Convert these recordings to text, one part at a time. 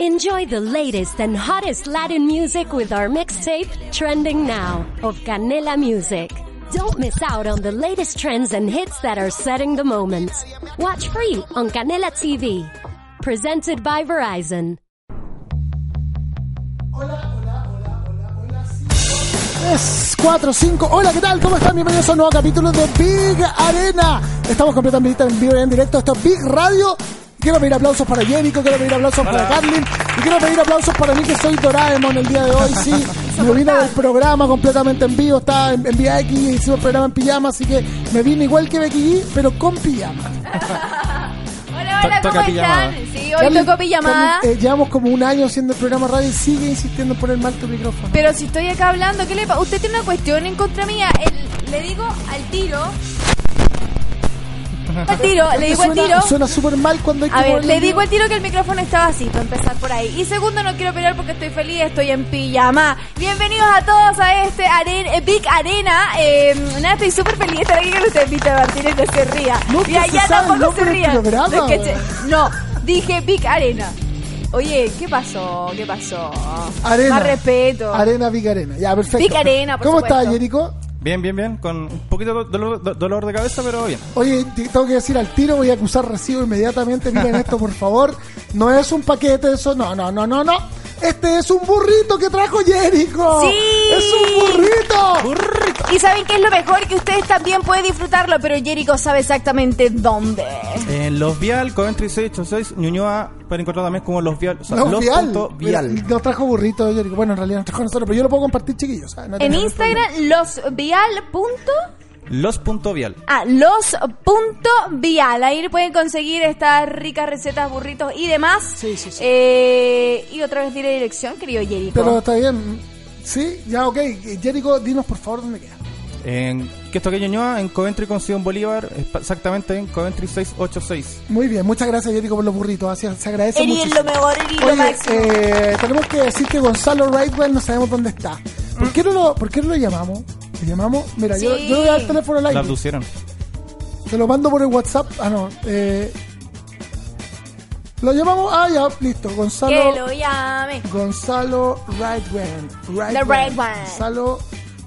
Enjoy the latest and hottest Latin music with our mixtape, Trending Now, of Canela Music. Don't miss out on the latest trends and hits that are setting the moment. Watch free on Canela TV. Presented by Verizon. Es 4, 5. Hola, ¿qué tal? ¿Cómo están? Bienvenidos a un nuevo capítulo de Big Arena. Estamos completamente en vivo y en directo. Esto es Big Radio. Quiero pedir aplausos para Jericho, quiero pedir aplausos para Carlin y quiero pedir aplausos para mí que soy Doraemon el día de hoy. Sí, me vine del programa completamente en vivo, estaba en, en VX, hicimos el programa en pijama, así que me vine igual que Becky G, pero con pijama. Hola, hola, ¿cómo están? Sí, hoy Carlin, tocó pijamada. Eh, llevamos como un año haciendo el programa radio y sigue insistiendo en poner mal tu micrófono. Pero si estoy acá hablando, ¿qué le pasa? Usted tiene una cuestión en contra mía. El- le digo al tiro. Al tiro, le digo al tiro. Suena súper mal cuando hay que A ver, le digo al tiro que el micrófono está vacío, para empezar por ahí. Y segundo, no quiero pelear porque estoy feliz, estoy en pijama. Bienvenidos a todos a este eh, Big Arena. Eh, nada, estoy súper feliz de estar aquí con ustedes, Vita Martínez, no se ría. Nunca y se allá el tampoco se programa, No, que no, dije Big Arena. Oye, ¿qué pasó? ¿Qué pasó? Arena. Más respeto. Arena, Big Arena. Ya, perfecto. Big Arena, por ¿Cómo estás, Jerico? Bien, bien, bien. Con un poquito de dolor, do- dolor de cabeza, pero bien. Oye, te tengo que decir al tiro, voy a acusar recibo inmediatamente. Miren esto, por favor. No es un paquete, eso. No, no, no, no, no. Este es un burrito que trajo Jerico. Sí. Es un burrito. Y saben qué es lo mejor, que ustedes también pueden disfrutarlo, pero Jericho sabe exactamente dónde. En Los Vial, Coventry 686, Ñuñoa, pueden encontrar también como Los Vial. O sea, No, los vial. punto vial. Mira, Nos trajo burrito, Jerico. Bueno, en realidad nos trajo nosotros, pero yo lo puedo compartir, chiquillos. No En Instagram, losvial. Los punto vial. Ah, los punto vial. Ahí pueden conseguir estas ricas recetas, burritos y demás. Sí, sí, sí. Eh, y otra vez diré dirección, querido Jericho. Pero está bien. Sí, ya, ok. Jerico, dinos por favor dónde queda. En que esto que Ñuñoa, en Coventry con Sidón Bolívar, exactamente en Coventry 686. Muy bien, muchas gracias, Jerico, por los burritos. Así, se agradece mucho. es lo mejor, lo Oye, máximo. eh, tenemos que decir que Gonzalo Rightwell no sabemos dónde está. ¿Por qué no lo, por qué no lo llamamos? ¿Lo llamamos? Mira, yo, Sí. yo voy a dar el teléfono al La aire. abducieron. Te lo mando por el WhatsApp. Ah, no. Eh, lo llamamos. Ah, ya, listo. que Gonzalo. lo llame. Gonzalo Rightwell. The Rightwell. Gonzalo.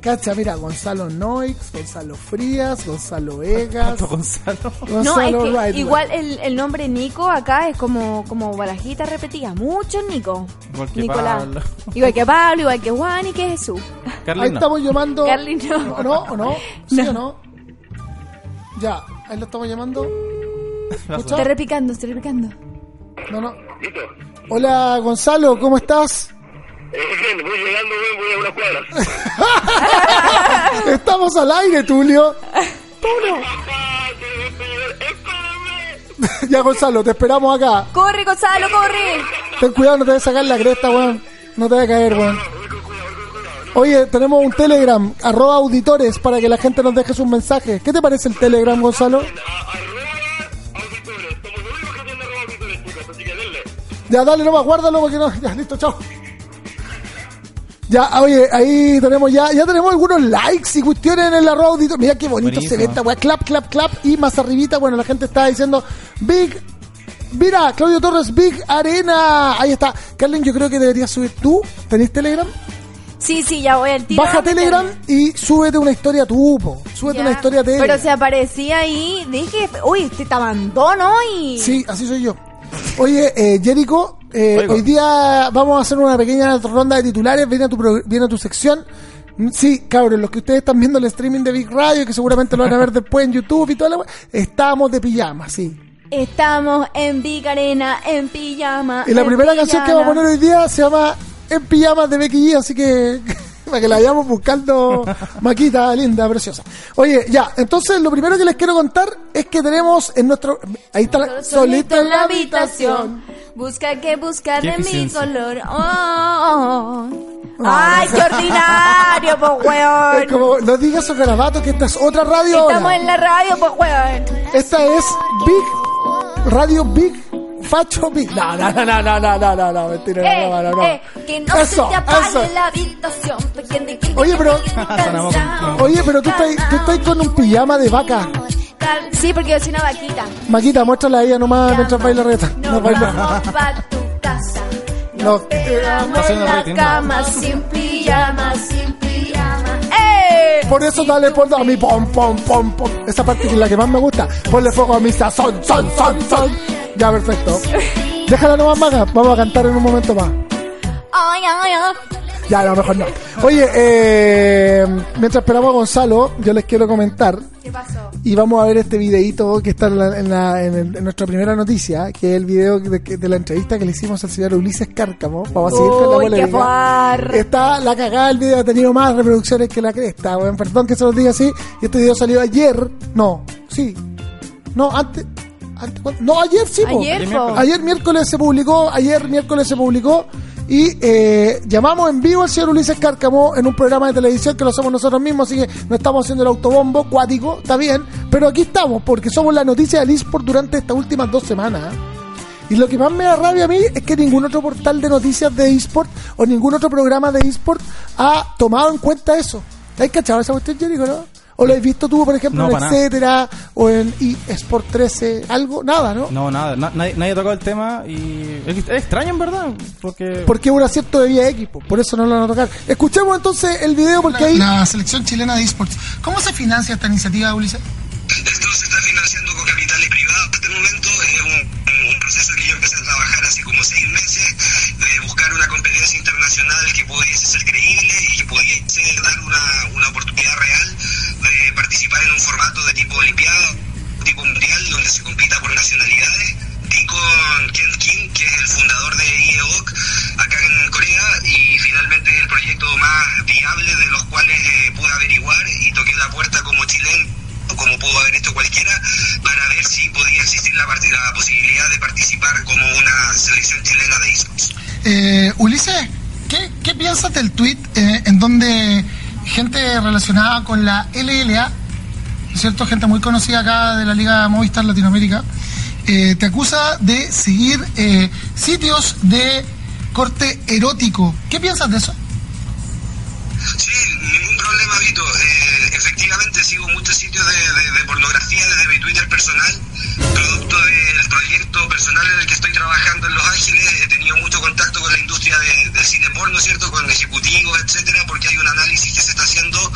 Cacha, mira, Gonzalo Noix, Gonzalo Frías, Gonzalo Vegas, Pato Gonzalo. Gonzalo No, es que Rightwell. igual el, el nombre Nico acá es como, como barajita repetida. Muchos Nico. Igual que Nicolás. Pablo. Igual que Pablo, igual que Juan y que Jesús. Ahí Carlin, no. estamos llamando. No. ¿O no? ¿O no? ¿Sí No. o no? Ya, ahí lo estamos llamando. ¿Escucha? Está repicando, está repicando. No, no. Hola, Gonzalo, ¿cómo estás? Eh, voy llegando, voy, voy a unas cuadras. Estamos al aire, Tulio. Espérame. ya, Gonzalo, te esperamos acá. ¡Corre, Gonzalo, corre! Ten cuidado, no te vayas a sacar la cresta, weón. No te vaya a caer, weón. Oye, tenemos un Telegram, arroba auditores, para que la gente nos deje sus mensajes. ¿Qué te parece el Telegram, Gonzalo? A- Arroba auditores. Somos los únicos que tienen arroba auditores, chicos, así que denle. Ya, dale nomás, guárdalo porque no. Ya, listo, chao. Ya, oye, ahí tenemos ya, ya tenemos algunos likes y cuestiones en el arroba auditor. Mira qué bonito se ve esta weá. Clap, clap, clap. Y más arribita, bueno, la gente está diciendo Big. Mira, Claudio Torres, Big Arena. Ahí está. Carlen, yo creo que deberías subir tú. ¿Tenés Telegram? Sí, sí, ya voy al tiro. Baja Telegram y súbete una historia tú, po. Súbete Ya. una historia Telegram. Pero se aparecía ahí, dije, uy, este te abandonó y... Sí, así soy yo. Oye, eh, Jericho, eh, hoy día vamos a hacer una pequeña ronda de titulares. Viene a tu, pro- viene a tu sección. Mm, Sí, cabros, los que ustedes están viendo el streaming de Big Radio, que seguramente lo van a ver después en YouTube y toda la estamos de pijama, sí. Estamos en Big Arena, en pijama. Y la en primera canción que vamos a pijama. poner hoy día se llama En pijamas de Becky G, así que para que la vayamos buscando maquita linda, preciosa. Oye, ya, entonces lo primero que les quiero contar es que tenemos en nuestro ahí está la, solita en la habitación. Busca que buscar de mi color. Oh, oh, oh. Ay, qué ordinario, pues Es weón. como, no digas esos garabatos que esta es otra radio Estamos ahora. en la radio, pues weón. Esta es Big Radio Big facho mi. No, no, no, no, no, no, no, no, mentira, no, no, eh, no. Eh, que no eso, se te apague eso. la habitación. Oye, pero. Oye, pero tú estás, tú estás con un pijama de vaca. Sí, porque yo soy una vaquita. Maquita, muéstrala a ella nomás mientras baila reta. No, no baila. Pa por eso dale por a mi pom pom pom pom. Esa parte es la que más me gusta. Ponle fuego a mi sazón, son, son, son. Ya, perfecto. Déjala nomás, maga. Vamos a cantar en un momento más. Ay, ay, ay. Ya, a lo mejor no. Oye, eh, mientras esperamos a Gonzalo, yo les quiero comentar ¿Qué pasó? y vamos a ver este videito que está en, la- en la- en el- en nuestra primera noticia, que es el video de, de la entrevista que le hicimos al señor Ulises Cárcamo. Vamos a seguir con la polémica. Está la cagada, el video ha tenido más reproducciones que la cresta, weón. Perdón que se los diga así. Y este video salió ayer. No, sí. No, antes. antes no, ayer sí. Ayer, po. Ayer miércoles se publicó, ayer miércoles se publicó y eh, llamamos en vivo al señor Ulises Cárcamo en un programa de televisión que lo hacemos nosotros mismos, así que no estamos haciendo el autobombo cuático, está bien, pero aquí estamos porque somos la noticia del eSport durante estas últimas dos semanas. Y lo que más me da rabia a mí es que ningún otro portal de noticias de eSport o ningún otro programa de eSport ha tomado en cuenta eso. ¿Has cachado esa cuestión, Jericho, no? ¿O lo has visto tú, por ejemplo, No, en nada. Etcétera o en eSport 13? Algo, nada, ¿no? No, nada, na- nadie, nadie ha tocado el tema y es, extraño en verdad, porque Porque es un acierto de vía X, po, por eso no lo van a tocar. Escuchemos entonces el video porque ahí... La selección chilena de esports. ¿Cómo se financia esta iniciativa, Ulises? Esto se está financiando con capitales privados en este momento. Es un, un proceso que yo empecé a trabajar hace como seis meses de buscar una competencia internacional que pudiese ser creíble y que pudiese dar una, una oportunidad real participar en un formato de tipo olimpiado, tipo mundial, donde se compita por nacionalidades. Di con Ken Kim, que es el fundador de IEOC acá en Corea, y finalmente es el proyecto más viable de los cuales eh, pude averiguar y toqué la puerta como chileno como pudo haber hecho cualquiera, para ver si podía existir la, la posibilidad de participar como una selección chilena de esports. Eh, Ulises, ¿qué, qué piensas del tweet eh, en donde gente relacionada con la LLA, ¿cierto? Gente muy conocida acá de la Liga Movistar Latinoamérica, eh, te acusa de seguir eh, sitios de corte erótico. ¿Qué piensas de eso? Sí, ningún problema, Vito. Eh, efectivamente sigo muchos sitios de, pornografía desde mi Twitter personal, producto del proyecto personal en el que estoy trabajando en Los Ángeles. He tenido mucho contacto con la industria de- del cine porno, ¿cierto? Con ejecutivos, etcétera, porque hay un análisis que se está haciendo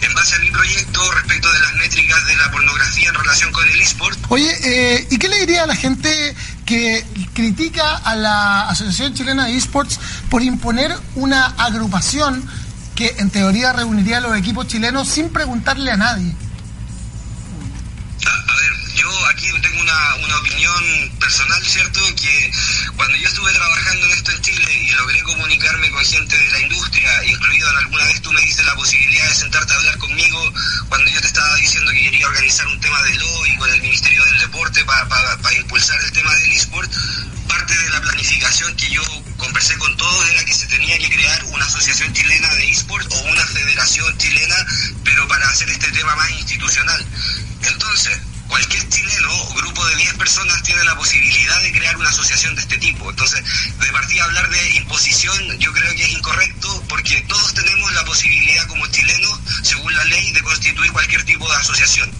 en base a mi proyecto respecto de las métricas de la pornografía en relación con el eSport. Oye, eh, ¿y qué le diría a la gente que critica a la Asociación Chilena de Esports por imponer una agrupación que en teoría reuniría a los equipos chilenos sin preguntarle a nadie? A, ver, yo aquí tengo una, opinión personal, ¿cierto? Que cuando yo estuve trabajando en esto en Chile y logré comunicarme con gente de la industria, incluido en alguna vez tú me diste la posibilidad de sentarte a hablar conmigo cuando yo te estaba diciendo que quería organizar un tema de lobby con el Ministerio del Deporte hacer este tema más institucional. Entonces, cualquier chileno o grupo de 10 personas tiene la posibilidad de crear una asociación de este tipo. Entonces, de partida hablar de imposición yo creo que es incorrecto porque todos tenemos la posibilidad como chilenos, según la ley, de constituir cualquier tipo de asociación.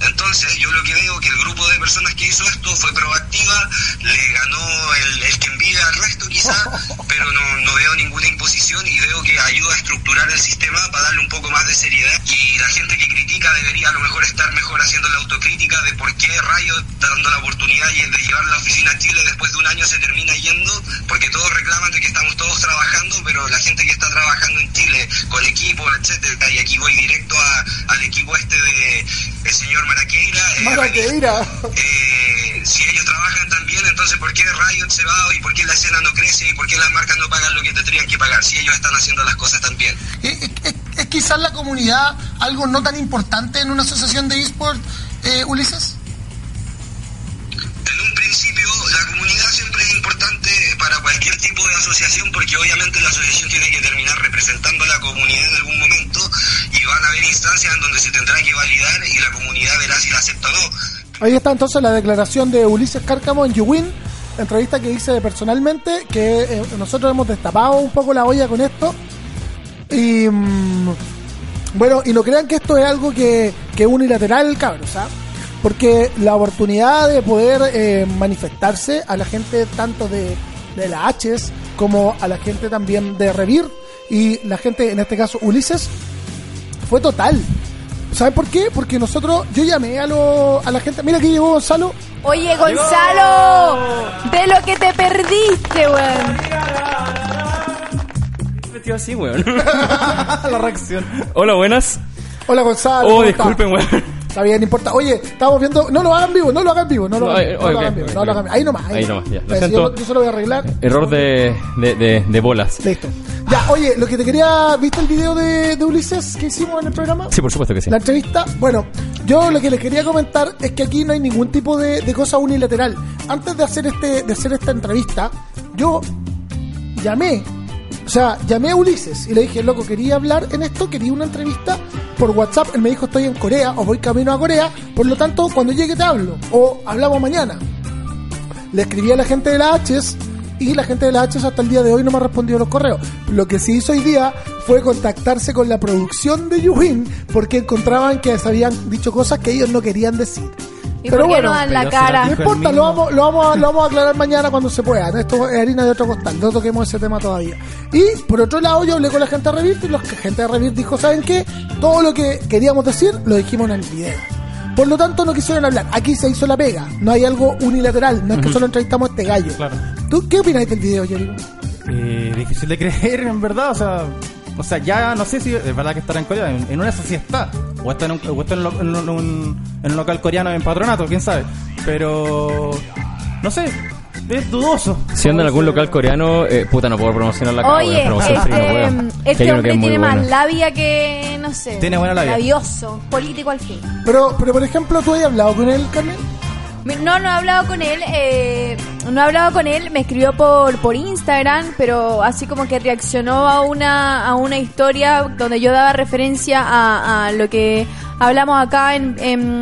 Entonces, yo lo que veo que el grupo de personas que hizo esto fue proactiva, le ganó el, el que envidia al resto quizá, pero no, no veo ninguna imposición y veo que ayuda a estructurar el sistema para darle un poco más de seriedad. Y la gente que critica debería a lo mejor estar mejor haciendo la autocrítica de por qué Rayo está dando la oportunidad de llevar la oficina a Chile después de un año se termina yendo, porque todos reclaman de que estamos todos trabajando, pero la gente que está trabajando en Chile, con equipo, etcétera, y aquí voy directo a- al equipo este de el señor Maraqueira. eh, Maraqueira. eh, si ellos trabajan también, entonces ¿por qué Riot se va y por qué la escena no crece y por qué las marcas no pagan lo que tendrían que pagar si ellos están haciendo las cosas también? ¿Es, es- quizás la comunidad algo no tan importante en una asociación de esports, eh, Ulises? Para cualquier tipo de asociación porque obviamente la asociación tiene que terminar representando a la comunidad en algún momento y van a haber instancias en donde se tendrá que validar y la comunidad verá si la acepta o no. Ahí está entonces la declaración de Ulises Cárcamo en YouWin, entrevista que hice personalmente, que eh, nosotros hemos destapado un poco la olla con esto. Y mm, bueno, y no crean que esto es algo que, que es unilateral, cabros, ¿ah? Porque la oportunidad de poder eh, manifestarse a la gente tanto de, de la H's como a la gente también de Revir y la gente, en este caso Ulises, fue total. ¿Saben por qué? Porque nosotros, yo llamé a, lo, a la gente, mira que llegó Gonzalo, Oye, Gonzalo, de lo que te perdiste, weón. Metido así, weón. la reacción. Hola, buenas. hola Gonzalo. Oh, disculpen, weón. Está bien, no importa. Oye, estamos viendo. No lo hagan vivo, no lo hagan vivo, no lo hagan vivo. No lo hagan vivo, ok, no lo hagan ok. vivo. Ahí nomás. Ahí nomás, ya. Lo siento. Yo, yo se lo voy a arreglar. Error de, de, de, de bolas. Listo. Ya, oye, lo que te quería. ¿Viste el video de, de Ulises que hicimos en el programa? Sí, por supuesto que sí. La entrevista, bueno, yo lo que les quería comentar es que aquí no hay ningún tipo de, de cosa unilateral. Antes de hacer este, de hacer esta entrevista, yo llamé, o sea, llamé a Ulises y le dije, loco, quería hablar en esto, quería una entrevista por WhatsApp. Él me dijo, estoy en Corea o voy camino a Corea, por lo tanto, cuando llegue te hablo o hablamos mañana. Le escribí a la gente de la H's y la gente de la H's hasta el día de hoy no me ha respondido los correos. Lo que sí hizo hoy día fue contactarse con la producción de Yuhin porque encontraban que se habían dicho cosas que ellos no querían decir. ¿Y Pero por qué bueno, no dan la cara? no importa, lo vamos, lo, vamos a, lo vamos a aclarar mañana cuando se pueda. Esto es harina de otro costal, no toquemos ese tema todavía. Y por otro lado, yo hablé con la gente de Revir y la gente de Revir dijo: ¿Saben qué? Todo lo que queríamos decir lo dijimos en el video. Por lo tanto, no quisieron hablar. Aquí se hizo la pega. No hay algo unilateral. No es que solo entrevistamos a este gallo. Claro. ¿Tú qué opinas del video, Jericho? Eh, difícil de creer, en verdad. O sea, o sea, ya no sé si es verdad que estará en Corea. En, en una sí está. O está en un, o está en un, lo- en un- en un local coreano en patronato, quién sabe. Pero. No sé. Es dudoso. Siendo en algún local coreano, eh, puta, no puedo promocionar acá, Oye, weón, promoción free, no puedo. este, este hombre tiene más bueno. labia que, no sé. Tiene buena labia. Labioso, político al fin. Pero, pero por ejemplo, ¿tú has hablado con él, Carmen? Mi- No, no he hablado con él, eh, no he hablado con él, me escribió por, por Instagram, pero así como que reaccionó a una, a una historia donde yo daba referencia a, a lo que hablamos acá en, en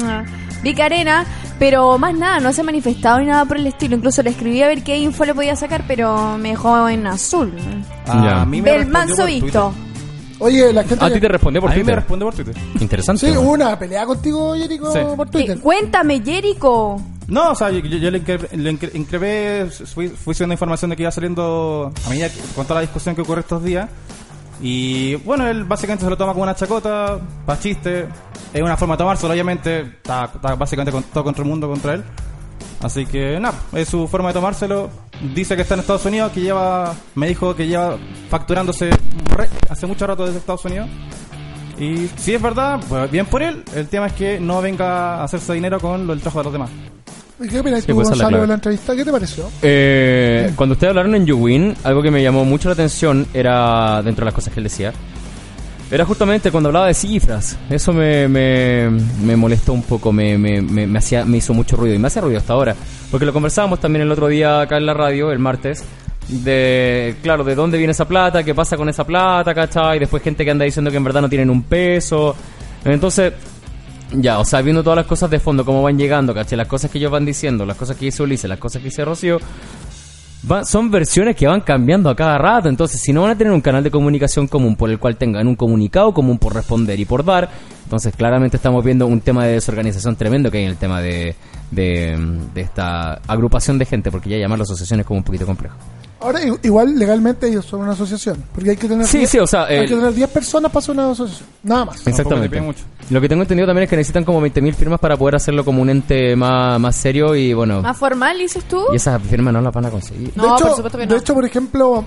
Vic Arena, pero más nada, no se ha manifestado ni nada por el estilo, incluso le escribí a ver qué info le podía sacar, pero me dejó en azul. A Ya. mí me Del manso visto. Oye, la gente. A ti te respondió por Twitter. A mí me Twitter. respondió por Twitter. Interesante. Sí, hubo una pelea contigo, Jericho, Sí. por Eh, Twitter. cuéntame, Jericho. No, o sea, yo, yo- yo le, incre- le incre- increpé, fui, fui subiendo información de que iba saliendo a medida que, con toda la discusión que ocurre estos días. Y bueno, él básicamente se lo toma como una chacota, para chiste. Es una forma de tomárselo, obviamente. Está, está básicamente con, todo contra el mundo contra él. Así que nada, es su forma de tomárselo. Dice que está en Estados Unidos, que lleva, me dijo que lleva facturándose re- hace mucho rato desde Estados Unidos. Y si es verdad, pues bien por él. El tema es que no venga a hacerse dinero con lo del trabajo de los demás. ¿Y ¿Qué opinas Sí, tú, pues la Gonzalo, de la entrevista? ¿Qué te pareció? Eh, cuando ustedes hablaron en YouWin, algo que me llamó mucho la atención era, dentro de las cosas que él decía, era justamente cuando hablaba de cifras. Eso me, me, me molestó un poco, me, me, me, hacía, me hizo mucho ruido y me hace ruido hasta ahora. Porque lo conversábamos también el otro día acá en la radio, el martes, de, claro, de dónde viene esa plata, qué pasa con esa plata, ¿cachai? Y después gente que anda diciendo que en verdad no tienen un peso. Entonces, ya, o sea, viendo todas las cosas de fondo, cómo van llegando, ¿cachai? Las cosas que ellos van diciendo, las cosas que hizo Ulises, las cosas que hizo Rocío, va- son versiones que van cambiando a cada rato. Entonces, si no van a tener un canal de comunicación común por el cual tengan un comunicado común por responder y por dar, entonces claramente estamos viendo un tema de desorganización tremendo que hay en el tema de, de, esta agrupación de gente, porque ya llamarlo asociación es como un poquito complejo. Ahora, igual legalmente ellos son una asociación. Porque hay que tener Sí, 10 sí, o sea, hay el- que tener 10 personas para ser una asociación. Nada más. Exactamente. mucho. Lo que tengo entendido también es que necesitan como 20.000 firmas para poder hacerlo como un ente más, más serio y bueno, ¿Más formal, dices tú? y esas firmas no las van a conseguir. No, de hecho, por supuesto que no. De hecho, por ejemplo,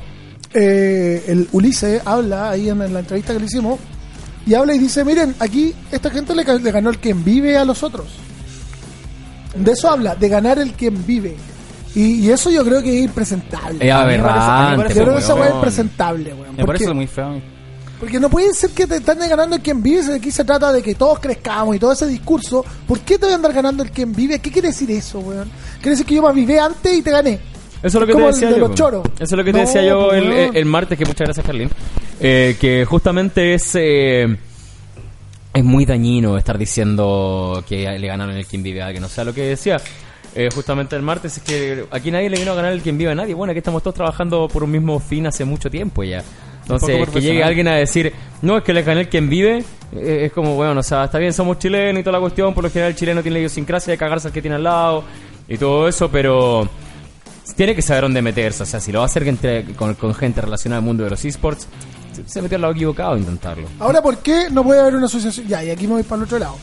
eh, el Ulises habla ahí en, en la entrevista que le hicimos y habla y dice, miren, aquí esta gente le, ca- le ganó el quien vive a los otros. De eso habla, de ganar el quien vive. Y, y eso yo creo que es impresentable. Es aberrante. yo creo que esa weá es impresentable, weón. Me Porque- parece muy feo. Porque no puede ser que te están ganando el quien vive. si Aquí se trata de que todos crezcamos y todo ese discurso. ¿Por qué te voy a andar ganando el quien vive? ¿Qué quiere decir eso, weón? Quiere decir que yo me vivé antes y te gané. Eso es lo que Como te el decía de yo. choros. Eso es lo que te No, decía yo pues, el, no. el- el martes, que muchas gracias, Carlín. Eh, que justamente es. eh, es muy dañino estar diciendo que le ganaron el quien vive a alguien. O sea, lo que decía eh, justamente el martes es que aquí nadie le vino a ganar el quien vive a nadie. Bueno, aquí estamos todos trabajando por un mismo fin hace mucho tiempo ya. Entonces, que llegue alguien a decir, no, es que le gané el quien vive, eh, es como, bueno, o sea, está bien, somos chilenos y toda la cuestión, por lo general el chileno tiene la idiosincrasia de cagarse al que tiene al lado y todo eso, pero tiene que saber dónde meterse. O sea, si lo va a hacer entre- con, con gente relacionada al mundo de los esports, se- metió al lado equivocado a intentarlo. Ahora, ¿por qué no puede haber una asociación? Ya, y aquí me voy para el otro lado.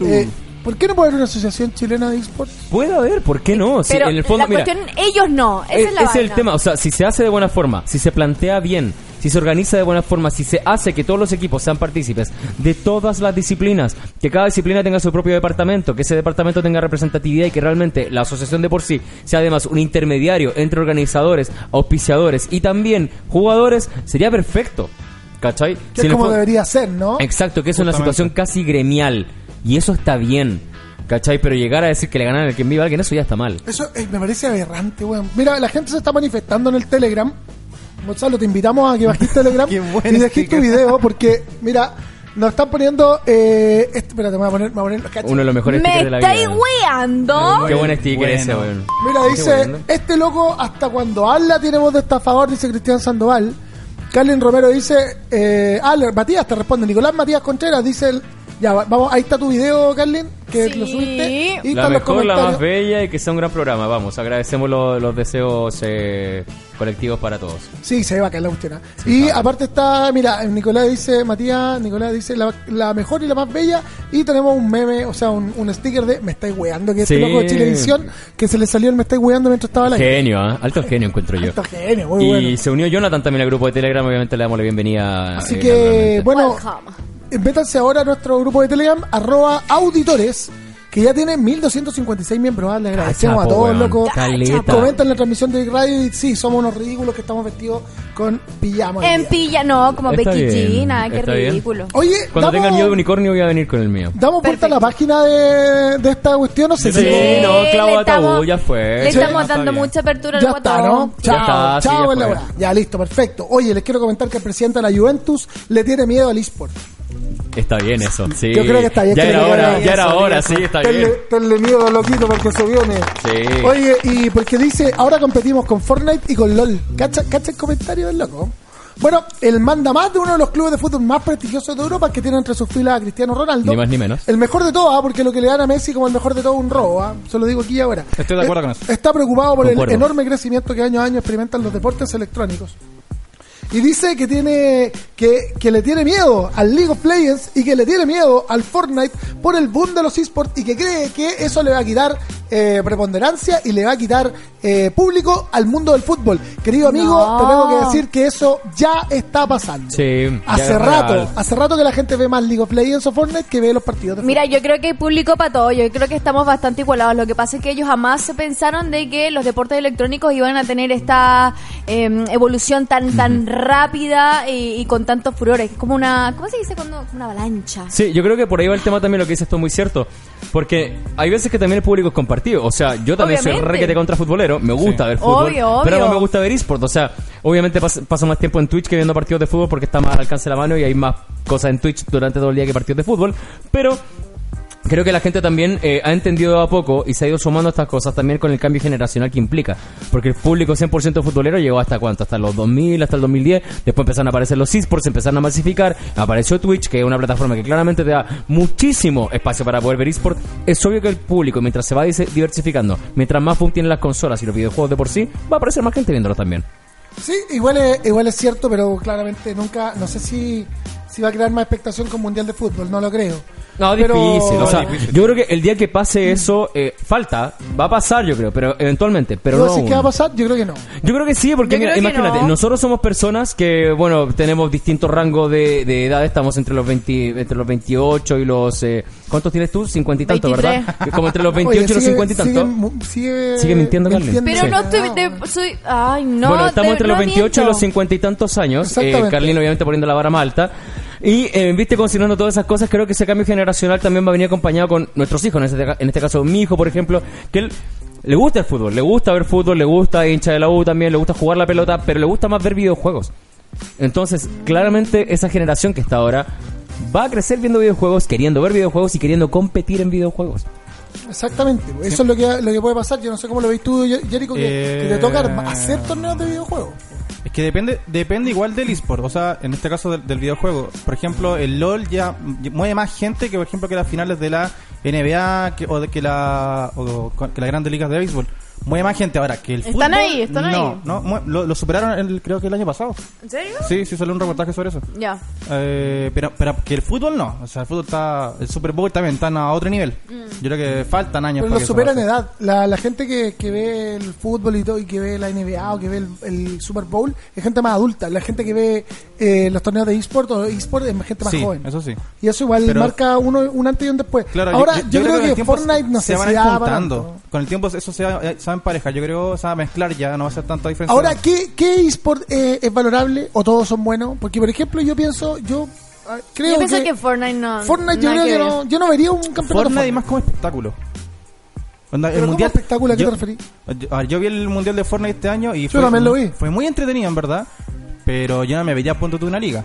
Eh, ¿Por qué no puede haber una asociación chilena de esports? Puede haber, ¿por qué no? Si Pero en el fondo, la mira, cuestión, ellos no. Esa Eh, es la ese es el tema, o sea, si se hace de buena forma, si se plantea bien, si se organiza de buena forma, si se hace que todos los equipos sean partícipes de todas las disciplinas, que cada disciplina tenga su propio departamento, que ese departamento tenga representatividad y que realmente la asociación de por sí sea además un intermediario entre organizadores, auspiciadores y también jugadores, sería perfecto. ¿Cachai? Que Si es como debería ser, ¿no? Exacto, que es una situación casi gremial. Y eso está bien. ¿Cachai? Pero llegar a decir que le ganan el que viva a alguien, eso ya está mal. Eso eh, me parece aberrante, weón. Mira, la gente se está manifestando en el Telegram. Gonzalo, te invitamos a que bajes Telegram y dejes tu video porque, mira, nos están poniendo... Eh, este, espérate, me voy a poner... Me voy a poner cacha. Uno de los mejores ¿Me stickers de la estáis vida. weando? Qué buen sticker Bueno. ese, weón. Mira, dice, bueno. este loco hasta cuando habla tiene voz de estafador, dice Cristian Sandoval. Carlin Romero dice, eh, ah, le- Matías te responde, Nicolás Matías Contreras dice, el, ya, va- vamos, ahí está tu video, Carlin, que Sí. lo subiste. Y La los mejor, la más bella y que sea un gran programa. Vamos, agradecemos lo- los deseos eh, colectivos para todos. Sí, se ve bacán la cuestión. ¿ah? y aparte está, mira, Nicolás dice, Matías, Nicolás dice la, la mejor y la más bella. Y tenemos un meme, o sea, un, un sticker de Me estáis weando, que este Sí. loco de Chilevisión, que se le salió el Me estáis weando mientras estaba aire. Genio, ¿ah? Alto genio encuentro yo. Alto genio, muy y bueno. se unió Jonathan también al grupo de Telegram. Obviamente le damos la bienvenida. Así eh, que, bueno, Welcome. Métanse ahora a nuestro grupo de Telegram, arroba auditores, que ya tiene 1256 miembros. ah, Les agradecemos a todos, weón. loco. Caleta. Comentan la transmisión de Big Radio y sí, somos unos ridículos que estamos vestidos con pijama. En pilla, no, como Está Becky bien, G, nada, qué está bien. ridículo. Oye, Cuando damos- tenga miedo de unicornio voy a venir con el mío. ¿Damos vuelta a la página de, de esta cuestión? No sé Sí, si... no, clavo le ataúd, estamos- ya fue. Le Sí, estamos está dando bien. mucha apertura al Ya está, guatón. ¿no? Chao, está, sí, chao, ya en la hora. Ya, listo, perfecto. Oye, les quiero comentar que el presidente de la Juventus le tiene miedo al eSport. Está bien eso, sí. Yo creo que está bien. Ya era hora, ya era eso, hora, sí, está Tenle- bien. Tenle miedo, loquito, porque se viene. Sí. Oye, y porque dice, ahora competimos con Fortnite y con LOL. ¿Cacha, cacha el comentario del loco? Bueno, el manda más de uno de los clubes de fútbol más prestigiosos de Europa que tiene entre sus filas a Cristiano Ronaldo. Ni más ni menos. El mejor de todo, ¿ah? porque lo que le dan a Messi como el mejor de todo es un robo. ¿ah? Se lo digo aquí y ahora. Estoy de acuerdo Eh, con eso. Está preocupado por Concuerdo. el enorme crecimiento que año a año experimentan los deportes electrónicos. Y dice que tiene que, que le tiene miedo al League of Legends y que le tiene miedo al Fortnite por el boom de los esports y que cree que eso le va a quitar eh, preponderancia y le va a quitar eh, público al mundo del fútbol. Querido amigo, No. te tengo que decir que eso ya está pasando. Sí, Hace rato, real. hace rato que la gente ve más League of Legends o Fortnite que ve los partidos de Mira, yo creo que hay público para todo. Yo creo que estamos bastante igualados. Lo que pasa es que ellos jamás se pensaron de que los deportes electrónicos iban a tener esta eh, evolución tan tan rápida y, y con tantos furores. Es como una, ¿cómo se dice cuando una avalancha? Sí, yo creo que por ahí va el tema también lo que dices tú muy cierto. Porque hay veces que también el público es compartido. O sea, yo también soy Obviamente. requete contra futbolero. Me gusta ver fútbol. Obvio, obvio. Pero no me gusta ver eSport. O sea, obviamente pas- paso más tiempo en Twitch que viendo partidos de fútbol porque está más al alcance de la mano y hay más cosas en Twitch durante todo el día que partidos de fútbol. Pero Creo que la gente también eh, ha entendido a poco y se ha ido sumando a estas cosas también con el cambio generacional que implica. Porque el público 100% futbolero llegó hasta cuánto? Hasta los 2000, hasta el 2010. Después empezaron a aparecer los esports, empezaron a masificar. Apareció Twitch, que es una plataforma que claramente te da muchísimo espacio para poder ver esports. Es obvio que el público, mientras se va diversificando, mientras más boom tienen las consolas y los videojuegos de por sí, va a aparecer más gente viéndolo también. Sí, igual es, igual es cierto, pero claramente nunca, no sé si, si va a crear más expectación con Mundial de Fútbol, no lo creo. No, Pero- difícil. O sea, difícil. yo creo que el día que pase eso, eh, falta, va a pasar, yo creo, pero eventualmente. Pero ¿Tú no decís que va a pasar? Yo creo que no. Yo creo que sí, porque mira, que imagínate, no. nosotros somos personas que, bueno, tenemos distintos rangos de, de edad, estamos entre los 20, entre los 28 y los... Eh, ¿Cuántos tienes tú? 50 y tanto, 23. ¿verdad? Como entre los 28 Oye, y los sigue- 50 y tanto. Sigue, sigue, Sigue mintiendo, Carmen. Pero Sí. no estoy... de- soy, ay, no. bueno, estamos de- entre no los 28 y los 50 y tantos años. Eh, Exactamente. Carlín obviamente poniendo la vara más alta. Y, eh, viste, considerando todas esas cosas, creo que ese cambio generacional también va a venir acompañado con nuestros hijos. En este, en este caso, mi hijo, por ejemplo, que él le gusta el fútbol, le gusta ver fútbol, le gusta hincha de la U también, le gusta jugar la pelota, pero le gusta más ver videojuegos. Entonces, claramente, esa generación que está ahora va a crecer viendo videojuegos, queriendo ver videojuegos y queriendo competir en videojuegos. Exactamente, eso es lo que, lo que puede pasar. Yo no sé cómo lo veis tú, Jericho, que, Eh, que te toca hacer torneos de videojuegos. Es que depende depende igual del eSport, o sea, en este caso del, del videojuego. Por ejemplo, el LOL ya mueve más gente que, por ejemplo, que las finales de la NBA que, o de que la, o que las grandes ligas de béisbol. Mueve más gente ahora que el Están fútbol. ahí, están no, ahí. No, mu- lo, lo superaron el- creo que el año pasado. ¿En serio? Sí, sí salió un reportaje sobre eso. Ya. Eh, pero, pero que el fútbol no. O sea, el fútbol está. El Super Bowl también están a otro nivel. Mm. Yo creo que faltan años Pero para lo que superan en edad. La, la gente que, que ve el fútbol y todo, y que ve la NBA o que ve el, el Super Bowl, es gente más adulta. La gente que ve eh, los torneos de eSport o eSport es gente más Sí, joven. eso sí. Y eso igual Pero- marca uno, un antes y un después. Claro, Ahora, yo, creo, con el que tiempo Fortnite no se van da para juntando. Con el tiempo eso se va, en pareja. Yo creo que se va a mezclar ya, no va a ser tanta diferencia. Ahora, ¿qué, qué eSport eh, es valorable o todos son buenos? Porque, por ejemplo, yo pienso, yo ah, creo Yo pienso que, que, Fortnite no. Fortnite yo nada creo que, no, yo no vería un campeonato Fortnite Fortnite. y más como espectáculo. Onda, Pero ¿cómo espectáculo? ¿A qué yo, te referís? Yo, a ver, yo vi el mundial de Fortnite este año y Yo fue, también lo vi. fue muy entretenido en verdad, pero yo no me veía a punto de una liga.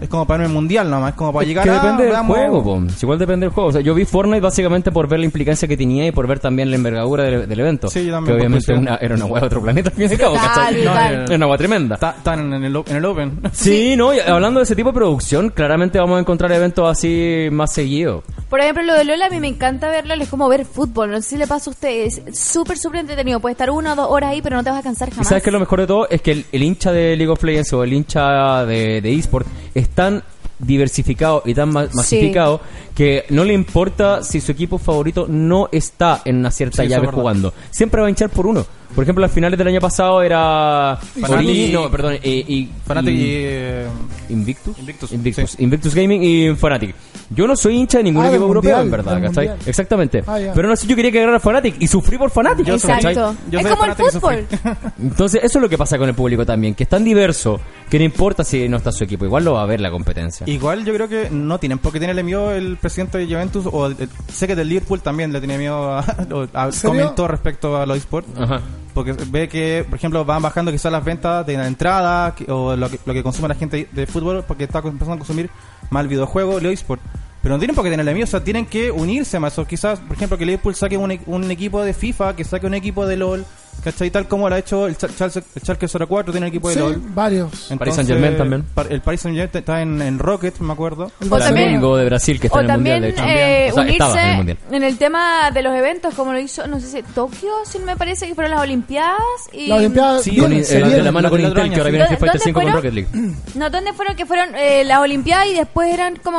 Es como para el mundial nomás, es como para llegar que a depende del veamos- juego, po. Si Igual depende del juego. O sea, yo vi Fortnite básicamente por ver la implicancia que tenía y por ver también la envergadura del, del evento. Sí, yo también, Que obviamente una- era una hueá de otro planeta al fin y al cabo, Total, ¿cachai? No, era una hueá tremenda. Está- Están en el, en el Open. Sí, no, y hablando de ese tipo de producción, claramente vamos a encontrar eventos así más seguidos. Por ejemplo, lo de Lola, a mí me encanta verlo, es como ver fútbol. No sé si le pasa a ustedes. Es súper, súper entretenido. Puedes estar una o dos horas ahí, pero no te vas a cansar Y jamás. sabes que lo mejor de todo es que el, el hincha de League of Legends o el hincha de, de eSport es tan diversificado y tan ma- masificado que no le importa si su equipo favorito no está en una cierta Sí, llave jugando. Siempre va a hinchar por uno. Por ejemplo, las finales del año pasado era Fnatic Ori- y- no, perdón, eh, y, Fnatic y- eh, Invictus. Invictus, Invictus, sí. Invictus Gaming y Fnatic. Yo no soy hincha de ningún Ah, equipo europeo, mundial, en verdad, ¿cachai? mundial. Exactamente. Ah. Pero no sé, yo quería que ganara Fnatic y sufrí por Fnatic. Yo. Exacto. Yo es como el fútbol. Entonces, eso es lo que pasa con el público también, que es tan diverso que no importa si no está su equipo, igual lo va a ver la competencia. Igual yo creo que no tienen por qué tenerle miedo el presidente de Juventus o el- sé que del Liverpool también le tiene miedo a, comentó respecto a los esports Ajá. Porque ve que por ejemplo van bajando quizás las ventas de la entrada o lo que, lo que consume la gente de fútbol porque está empezando a consumir más el videojuego los esports pero no tienen por qué tenerle miedo, o sea, tienen que unirse más. O quizás, por ejemplo, que Liverpool saque un, un equipo de FIFA, que saque un equipo de LOL, ¿cachai? Tal como lo ha hecho el, Ch- Schalke- el Schalke 04, tiene equipo de Sí, LOL. varios. Paris Saint-Germain también. pa- El Paris Saint Germain está en, en Rocket, me acuerdo. El O El también- Flamengo de Brasil que está O en el también, mundial, de hecho. eh, O sea, estaba en el unirse mundial. en el tema de los eventos, como lo hizo, no sé si Tokio, si no me parece que fueron las Olimpiadas. Y... La Olimpiada Sí, Con- eh, de la mano con Intel, que ahora viene ¿Dónde 5 con? Rocket League. No, ¿dónde fueron que fueron eh, las Olimpiadas y después eran como,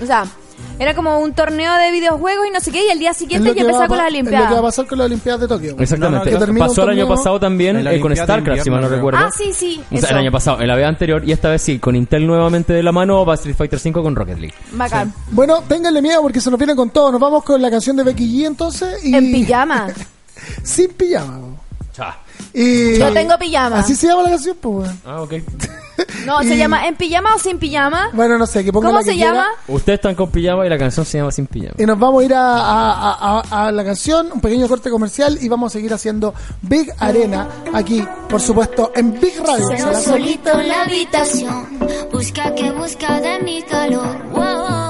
o sea, era como un torneo de videojuegos y no sé qué, y al día siguiente ya empezaba con las es lo que va a Olimpiadas. pasar con las Olimpiadas de Tokio. Exactamente. Que Pasó el año pasado también eh, con StarCraft, si mal no recuerdo. Ah, sí, sí, O sea, el año pasado, en la vez anterior, y esta vez sí, con Intel nuevamente de la mano, va Street Fighter 5 con Rocket League. Bacán. Bueno, ténganle miedo porque se nos viene con todo. Nos vamos con la canción de Becky G entonces. Y... En pijama. Sin pijama. po. Y... Yo tengo pijama. Así se llama la canción, pues, weón. Ah, ok. No, se Y- llama En pijama o sin pijama. Bueno, no sé, que ponga ¿Cómo la que se quiera. llama? Ustedes están con pijama y la canción se llama Sin Pijama. Y nos vamos a ir a, a- a- a- a la canción, un pequeño corte comercial y vamos a seguir haciendo Big Arena aquí, por supuesto, en Big Radio. Se la- solito en la habitación, busca que busca de mi calor. Wow.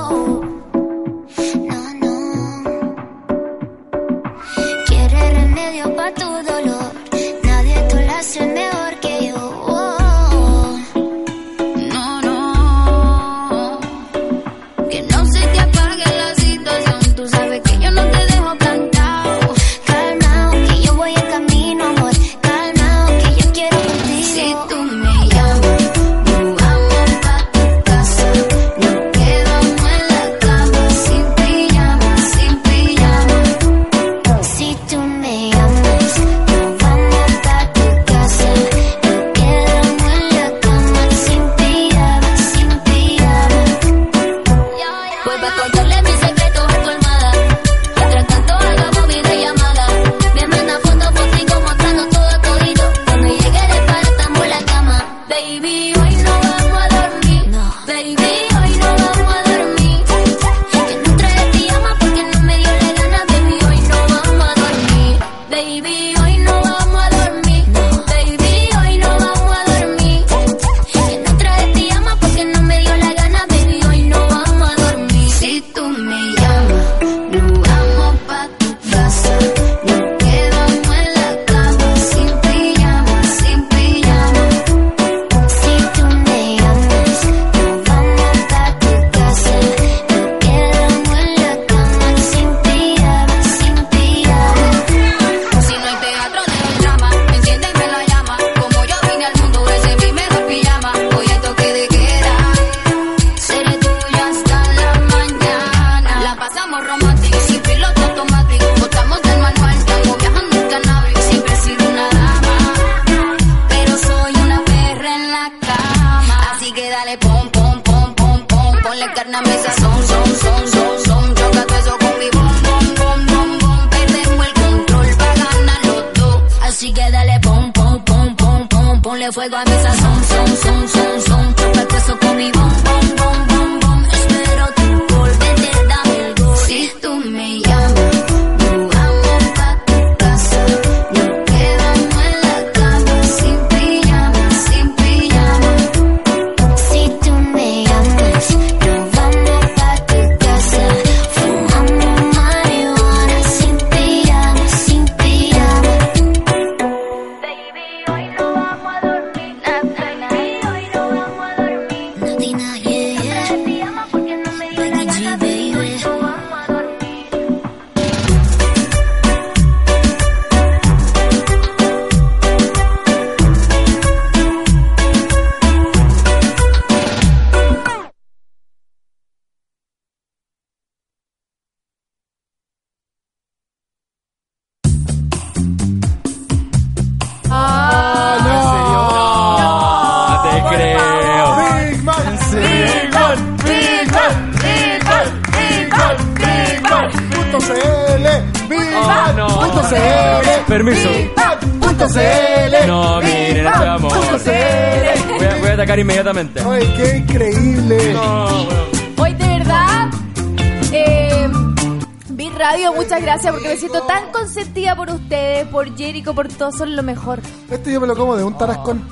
Todos, son lo mejor. Este yo me lo como de un tarascón.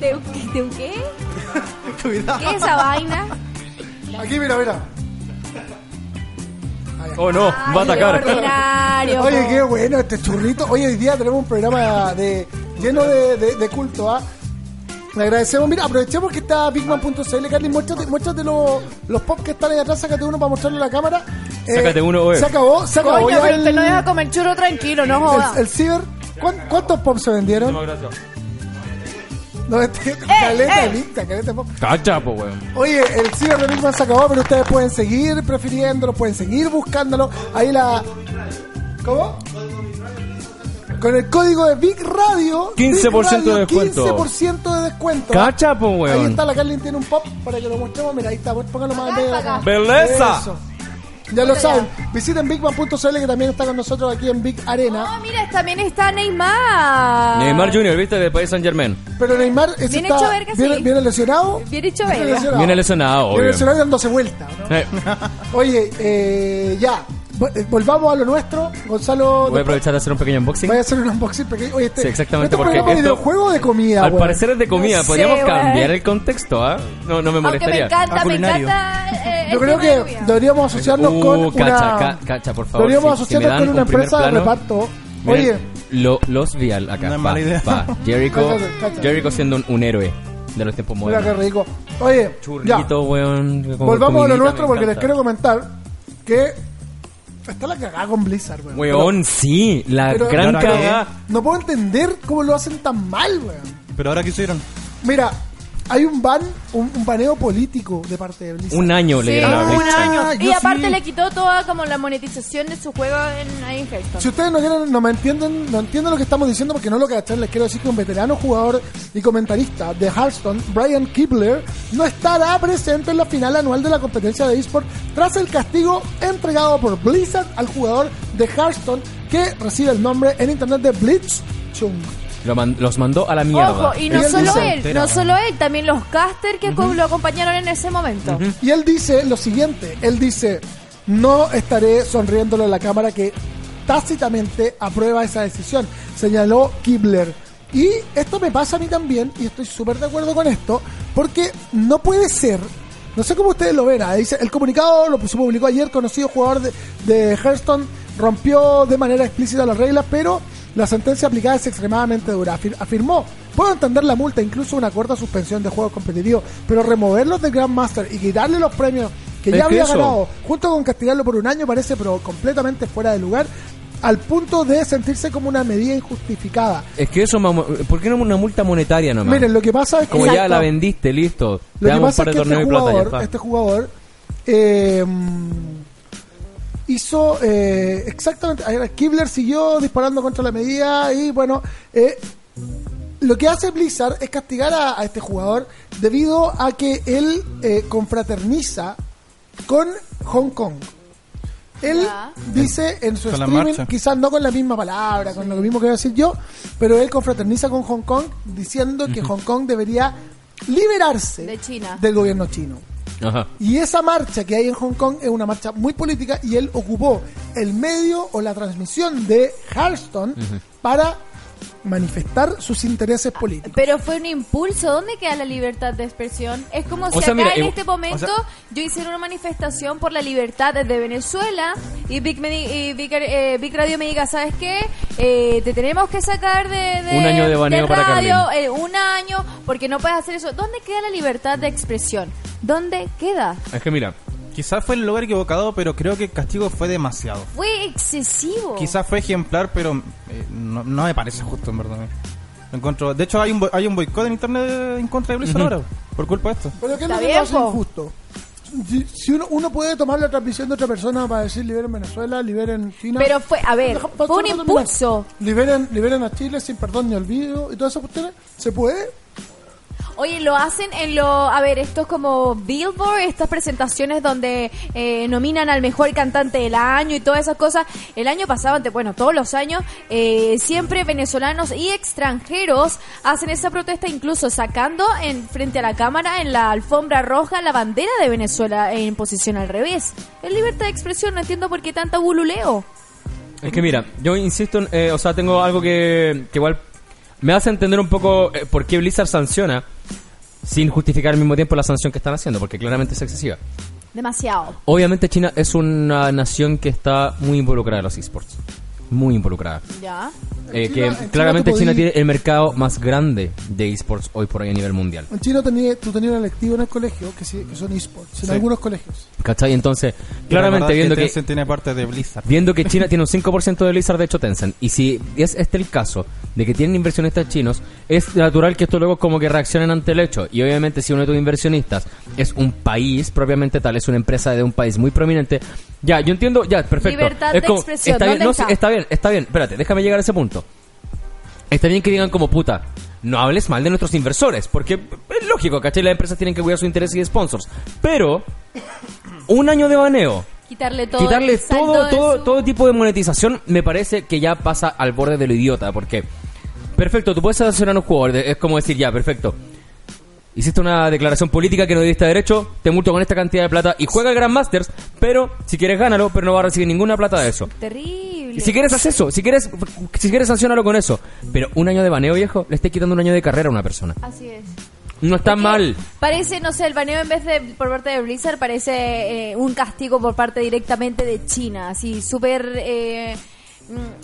¿De, un qué- de un qué? Cuidado. ¿Qué es esa vaina? Aquí, mira, mira. Oh no, va a qué atacar. Oye, qué bueno este churrito. Hoy, hoy día tenemos un programa de, lleno de, de- de culto, ¿ah? Le agradecemos. Mira, aprovechemos que está bigman.cl. Carly, muéstrate, muéstrate los, los pop que están ahí atrás. Sácate uno para mostrarlo a la cámara. Eh, Sácate uno, oye. Se acabó, se acabó. Coño, ya pero el, usted no deja comer churro tranquilo, no joda. el, el ciber. ¿Cuán- ¿Cuántos pop se vendieron? No, gracias. No, este, Eh, caleta de pizza, caleta de pop. Cacha, po, weón. Oye, el ciber de Bigman se acabó, pero ustedes pueden seguir prefiriéndolo, pueden seguir buscándolo. Ahí la. ¿Cómo? Con el código de Big Radio. 15% Big Radio, de descuento. 15% de descuento. Cacha, po, Ahí weón. está, la Carlin tiene un pop para que lo mostremos. Mira, ahí está, póngalo más en medio de acá. ¡Belleza! Eso. Ya lo saben, visiten bigman.cl que también está con nosotros aquí en Big Arena. Oh, mira, también está Neymar. Neymar Jr., ¿viste? De Paris Saint Germain. Pero Neymar ese Bien está, hecho verga, viene, sí. viene lesionado. Bien hecho Viene verga. lesionado. Viene lesionado, Viene lesionado y dándose vuelta. ¿no? Eh, Oye, eh, ya, volvamos a lo nuestro. Gonzalo, Voy a aprovechar de hacer un pequeño unboxing. voy a hacer un unboxing pequeño. Oye, este, Sí, exactamente, este porque programa de esto- videojuego o de comida, Al weón? parecer es de comida. No sé, Podríamos weón. cambiar el contexto, ¿ah? No, no me Aunque me molestaría. encanta, me encanta. eh, Yo creo de que comida. deberíamos asociarnos Uh, con cacha, una... ca- cacha, por favor. deberíamos si- si asociarnos dan con una empresa de plano, reparto. miren, Oye, lo- los Vial acá. Va, mala idea. va. Jericho, Cacha, cacha. Jericho siendo un, un héroe de los tiempos mira qué modernos. rico. Oye, ya. Churrito, weón. con Volvamos a lo nuestro porque les quiero comentar que está la cagada con Blizzard, weón. Weón, sí, la Pero- gran cagada. No puedo entender cómo lo hacen tan mal, weón. Pero ahora que hicieron. Mira, hay un ban, un, un baneo político de parte de Blizzard. Un año le Sí, dieron a un Blizzard. año. Ah, Y aparte sí. le quitó toda como la monetización de su juego en, ahí en Hearthstone. Si ustedes no quieren, no me entienden, no entienden lo que estamos diciendo porque no lo cachan, les quiero decir que un veterano jugador y comentarista de Hearthstone, Brian Kibler, no estará presente en la final anual de la competencia de eSport tras el castigo entregado por Blizzard al jugador de Hearthstone que recibe el nombre en internet de Blitzchung. Lo man- los mandó a la mierda. Ojo, y no Y solo dice- él, no solo él, también los casters que lo acompañaron en ese momento. Y él dice lo siguiente, él dice, no estaré sonriéndole a la cámara que tácitamente aprueba esa decisión, señaló Kibler. Y esto me pasa a mí también, y estoy súper de acuerdo con esto, porque no puede ser, no sé cómo ustedes lo ven, ah, dice, el comunicado lo se publicó ayer, conocido jugador de, de Hearthstone rompió de manera explícita las reglas, pero la sentencia aplicada es extremadamente dura. Afir- afirmó, puedo entender la multa, incluso una corta suspensión de juegos competitivos, pero removerlos del Grandmaster y quitarle los premios que ya había ganado, junto con castigarlo por un año, parece pero completamente fuera de lugar, al punto de sentirse como una medida injustificada. Es que eso, ¿por qué no una multa monetaria nomás? Miren, lo que pasa es que... Como ya la vendiste, listo. Lo que pasa es que este jugador, este jugador eh, hizo eh, exactamente. Kibler siguió disparando contra la medida y bueno, eh, lo que hace Blizzard es castigar a, a este jugador debido a que él eh, confraterniza con Hong Kong. Él Ya. dice en su Con streaming, quizás no con la misma palabra, con lo mismo que voy a decir yo, pero él confraterniza con Hong Kong diciendo que Hong Kong debería liberarse De China. del gobierno chino. Ajá. Y esa marcha que hay en Hong Kong es una marcha muy política y él ocupó el medio o la transmisión de Hearthstone para manifestar sus intereses políticos. Pero fue un impulso. ¿Dónde queda la libertad de expresión? Es como si sea, acá mira, en igual- este momento o sea- yo hiciera una manifestación por la libertad de Venezuela y Big, me di- y Big, eh, Big Radio me diga, ¿sabes qué? Eh, te tenemos que sacar de, de- Un año de baneo para radio, eh, un año, porque no puedes hacer eso. ¿Dónde queda la libertad de expresión? ¿Dónde queda? Es que mira, Quizás fue el lugar equivocado, pero creo que el castigo fue demasiado. Fue excesivo. Quizás fue ejemplar, pero eh, no, no me parece justo, en verdad. Lo Encuentro, de hecho, hay un, bo- hay un boicot en internet en contra de Blizzard ahora, por culpa de esto. Pero ¿qué lo hace po. injusto? Si, si uno, uno puede tomar la transmisión de otra persona para decir liberen Venezuela, liberen China. Pero fue, a ver, Deja- fue un impulso. Liberen, liberen a Chile sin perdón ni olvido y todas esas cuestiones. ¿Se puede? Oye, lo hacen en lo... A ver, esto es como Billboard, estas presentaciones donde eh, nominan al mejor cantante del año y todas esas cosas. El año pasado, bueno, todos los años, eh, siempre venezolanos y extranjeros hacen esa protesta, incluso sacando en frente a la cámara, en la alfombra roja, la bandera de Venezuela en posición al revés. Es libertad de expresión, no entiendo por qué tanta bululeo. Es que mira, yo insisto, eh, o sea, tengo algo que, que igual me hace entender un poco eh, por qué Blizzard sanciona sin justificar al mismo tiempo la sanción que están haciendo, porque claramente es excesiva. Demasiado. Obviamente China es una nación que está muy involucrada en los esports. Muy involucrada. ¿Ya? Eh, que China claramente China podí- tiene el mercado más grande de esports hoy por hoy a nivel mundial. En China tenía, tú tenías un electivo en el colegio que, sí, que son esports, en Sí. algunos colegios. ¿Cachai? Entonces, claramente viendo que, Tencent tiene parte de Blizzard. viendo que China tiene un 5% de Blizzard, de hecho Tencent, y si es este el caso de que tienen inversionistas chinos, es natural que estos luego como que reaccionen ante el hecho. Y obviamente si uno de tus inversionistas es un país propiamente tal, es una empresa de un país muy prominente, ya, yo entiendo, ya, perfecto. Libertad Es de como- expresión, Está bien, ¿dónde no, está? sí, está bien, está bien, espérate, déjame llegar a ese punto. Está bien que digan como puta, no hables mal de nuestros inversores, porque es lógico, ¿cachai? Las empresas tienen que cuidar sus intereses y sponsors. Pero, un año de baneo, Quitarle todo. quitarle todo, todo, su- todo tipo de monetización me parece que ya pasa al borde de lo idiota, porque, perfecto, tú puedes sancionar a un jugador, es como decir, ya, perfecto. Hiciste una declaración política que no diste derecho, te multo con esta cantidad de plata y juega el Grandmasters, pero si quieres gánalo, pero no vas a recibir ninguna plata de eso. Terrible. Y si quieres haz eso, si quieres, si quieres sancionarlo con eso. Pero un año de baneo, viejo, le estáis quitando un año de carrera a una persona. Así es. No está Porque mal. Parece, no sé, el baneo en vez de por parte de Blizzard parece eh, un castigo por parte directamente de China, así súper, eh,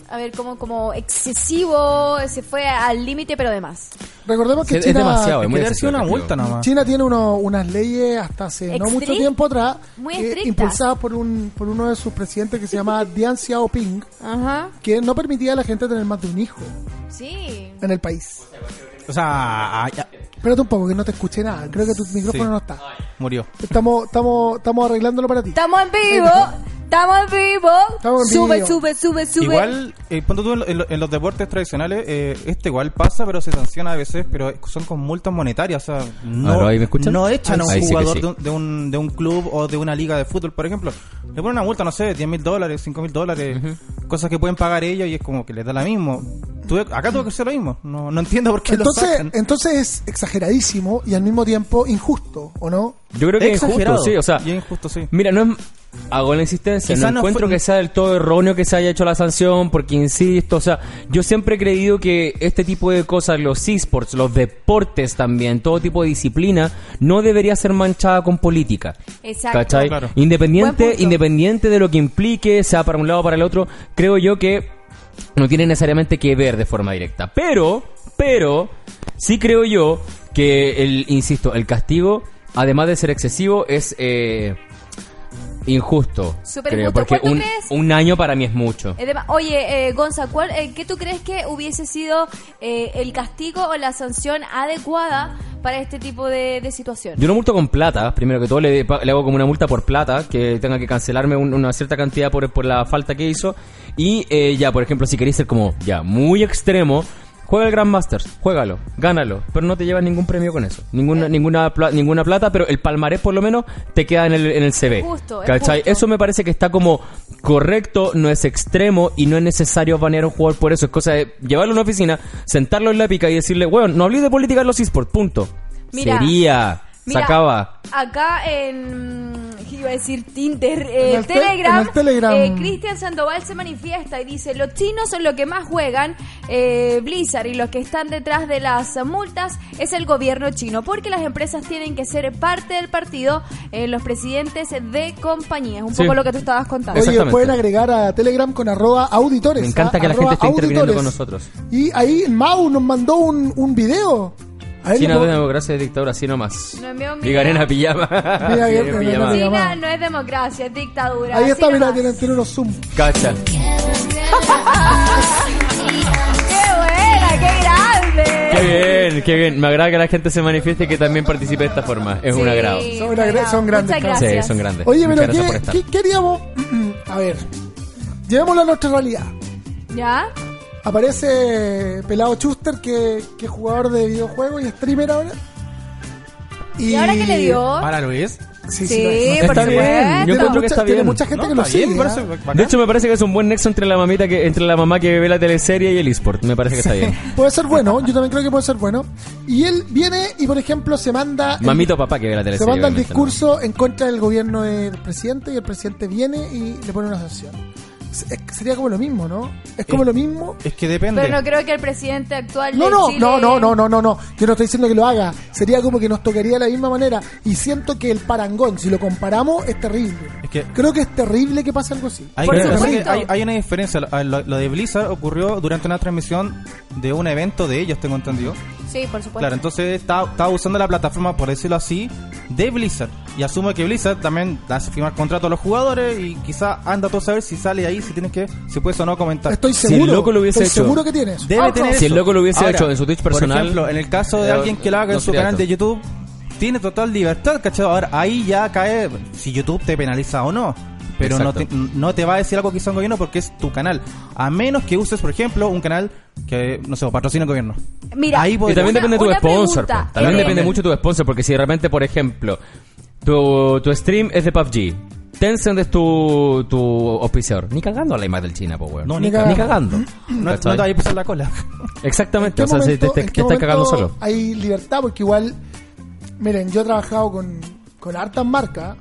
a ver, como como excesivo, se fue al límite, pero de más. Recordemos que Es, es China, demasiado, es muy excesivo, una multa nomás. China tiene uno- unas leyes hasta hace no mucho tiempo atrás, muy eh, impulsadas por, un, por uno de sus presidentes que se llama Dian Xiaoping, Ajá, que no permitía a la gente tener más de un hijo sí. en el país. O sea, Espérate un poco que no te escuché nada, creo que tu micrófono Sí. no está. murió. Estamos, estamos, estamos arreglándolo para ti. Estamos en vivo, estamos en vivo. Estamos en sube, vivo. sube, sube, sube. Igual, eh, ponte tú en, lo- en lo- en los deportes tradicionales, eh, este igual pasa, pero se sanciona a veces, pero son con multas monetarias. O sea, no, ¿Aló, ahí me escuchan? no echan a un Ahí jugador sí. de, un, de, un, de un club o de una liga de fútbol, por ejemplo. Le ponen una multa, no sé, 10 mil dólares, 5 mil dólares, cosas que pueden pagar ellos y es como que les da la mismo. Tuve- acá tuvo que ser lo mismo. No, no entiendo por qué lo Entonces, sacan. entonces es exageradísimo y al mismo tiempo injusto, ¿o no? Yo creo que es injusto, Exagerado. sí, o sea, Y injusto, sí. Mira, no es. Hago la insistencia, Quizá no no encuentro que sea del todo erróneo que se haya hecho la sanción, porque insisto, o sea, yo siempre he creído que este tipo de cosas, los esports, los deportes también, todo tipo de disciplina, no debería ser manchada con política. Exacto. ¿Cachai? Claro. Independiente, independiente de lo que implique, sea para un lado o para el otro, creo yo que no tiene necesariamente que ver de forma directa. Pero, pero, sí creo yo que el, insisto, el castigo, además de ser excesivo, es eh, injusto. Súper creo, injusto. porque ¿Cuánto un, crees? un año para mí es mucho. Dema- Oye, eh, Gonza, ¿cuál, eh, ¿qué tú crees que hubiese sido eh, el castigo o la sanción adecuada para este tipo de, de situación? Yo lo multo con plata, primero que todo le, le hago como una multa por plata, que tenga que cancelarme un- una cierta cantidad por, por la falta que hizo. Y eh, ya, por ejemplo, si queréis ser como ya muy extremo, Juega el Grandmasters, juégalo, gánalo, pero no te llevas ningún premio con eso. Ninguna, ninguna, pla- ninguna plata, pero el palmarés por lo menos te queda en el, en el CV. Justo, es ¿Cachai? justo. Eso me parece que está como correcto, no es extremo y no es necesario banear a un jugador por eso. Es cosa de llevarlo a una oficina, sentarlo en la pica y decirle, bueno, no hablé de política en los esports, punto. Mira, Sería, Mira, se acaba. Acá en. ¿Qué iba a decir Tinder, eh, En el te- Telegram, en el Telegram. eh, Cristian Sandoval se manifiesta y dice: Los chinos son los que más juegan eh, Blizzard y los que están detrás de las multas es el gobierno chino, porque las empresas tienen que ser parte del partido, eh, los presidentes de compañías. Un Sí. poco lo que tú estabas contando. Oye, pueden agregar a Telegram con arroba auditores. Me encanta que la gente esté interviniendo con nosotros. Y ahí Mau nos mandó un, un video. China de puedo- democracia y dictadura, así nomás. No envió un Diga video. arena pijama. Mira, Sí, pijama. China no es democracia, es dictadura. Ahí está, mira, tienen, tienen unos zoom. Cacha. ¡Qué buena, qué grande! Qué bien, qué bien. Me agrada que la gente se manifieste y que también participe de esta forma. Es un agrado. Son agrado. grandes, Muchas gracias. Sí, son grandes. Oye, Muchas pero ¿qué, qué queríamos? A ver, llevémoslo a nuestra realidad. ¿Ya? Aparece Pelado Chuster, que, que es jugador de videojuegos y streamer ahora. ¿Y ahora qué le dio? Para Luis. Sí, Sí, Está bien, yo Tiene encuentro que mucha- está Tiene bien. mucha gente No, que lo bien, sigue. bacán. De hecho, me parece que es un buen nexo entre la mamita que entre la mamá que ve la teleserie y el eSport. Me parece que está bien. Puede ser bueno, yo también creo que puede ser bueno. Y él viene y, por ejemplo, se manda. el- Mamito papá que ve la se teleserie. manda el discurso en contra del gobierno del presidente y el presidente viene y le pone una sanción. Sería como lo mismo, ¿no? Es como lo mismo. Es que depende. Pero no creo que el presidente actual No, de no, Chile... no, no, no, no, no, no. Yo no estoy diciendo que lo haga. Sería como que nos tocaría de la misma manera. Y siento que el parangón, si lo comparamos, es terrible. Es que Creo que es terrible que pase algo así. Hay, Por que- pasa supuesto. que hay, hay una diferencia. Lo, lo- lo de Blizzard ocurrió durante una transmisión de un evento de ellos, tengo entendido. Sí, por supuesto. Claro, entonces estaba, estaba usando la plataforma, por decirlo así, de Blizzard. Y asumo que Blizzard también hace firmar contrato a los jugadores y quizá anda todo a saber si sale ahí, si tienes que, si puedes o no comentar. Estoy Si el seguro. loco lo hubiese estoy hecho. seguro que tienes. Debe Ojo. tener Si el loco lo hubiese hecho en su Twitch personal, Por ejemplo, en el caso de eh, alguien que lo haga no en su canal esto. de YouTube, tiene total libertad, ¿cachai? Ahora, ahí ya cae si YouTube te penaliza o no. Pero no te, no te va a decir algo que hizo un gobierno porque es tu canal. A menos que uses, por ejemplo, un canal que, no sé, patrocina el gobierno. Mira, Ahí Y también Una- depende de tu sponsor. pregunta. po. También Eh, depende mucho de tu sponsor. Porque si de repente, por ejemplo, tu, tu stream es de PUBG. Tencent es tu, tu auspiciador. Ni cagando a la imagen del China, po, weón. No, ni ni, cagando. cagando. No, no te vas a pisar la cola. Exactamente. ¿En O sea, qué si te, momento- te- estás cagando solo. Hay libertad porque igual, miren, yo he trabajado con, con hartas marcas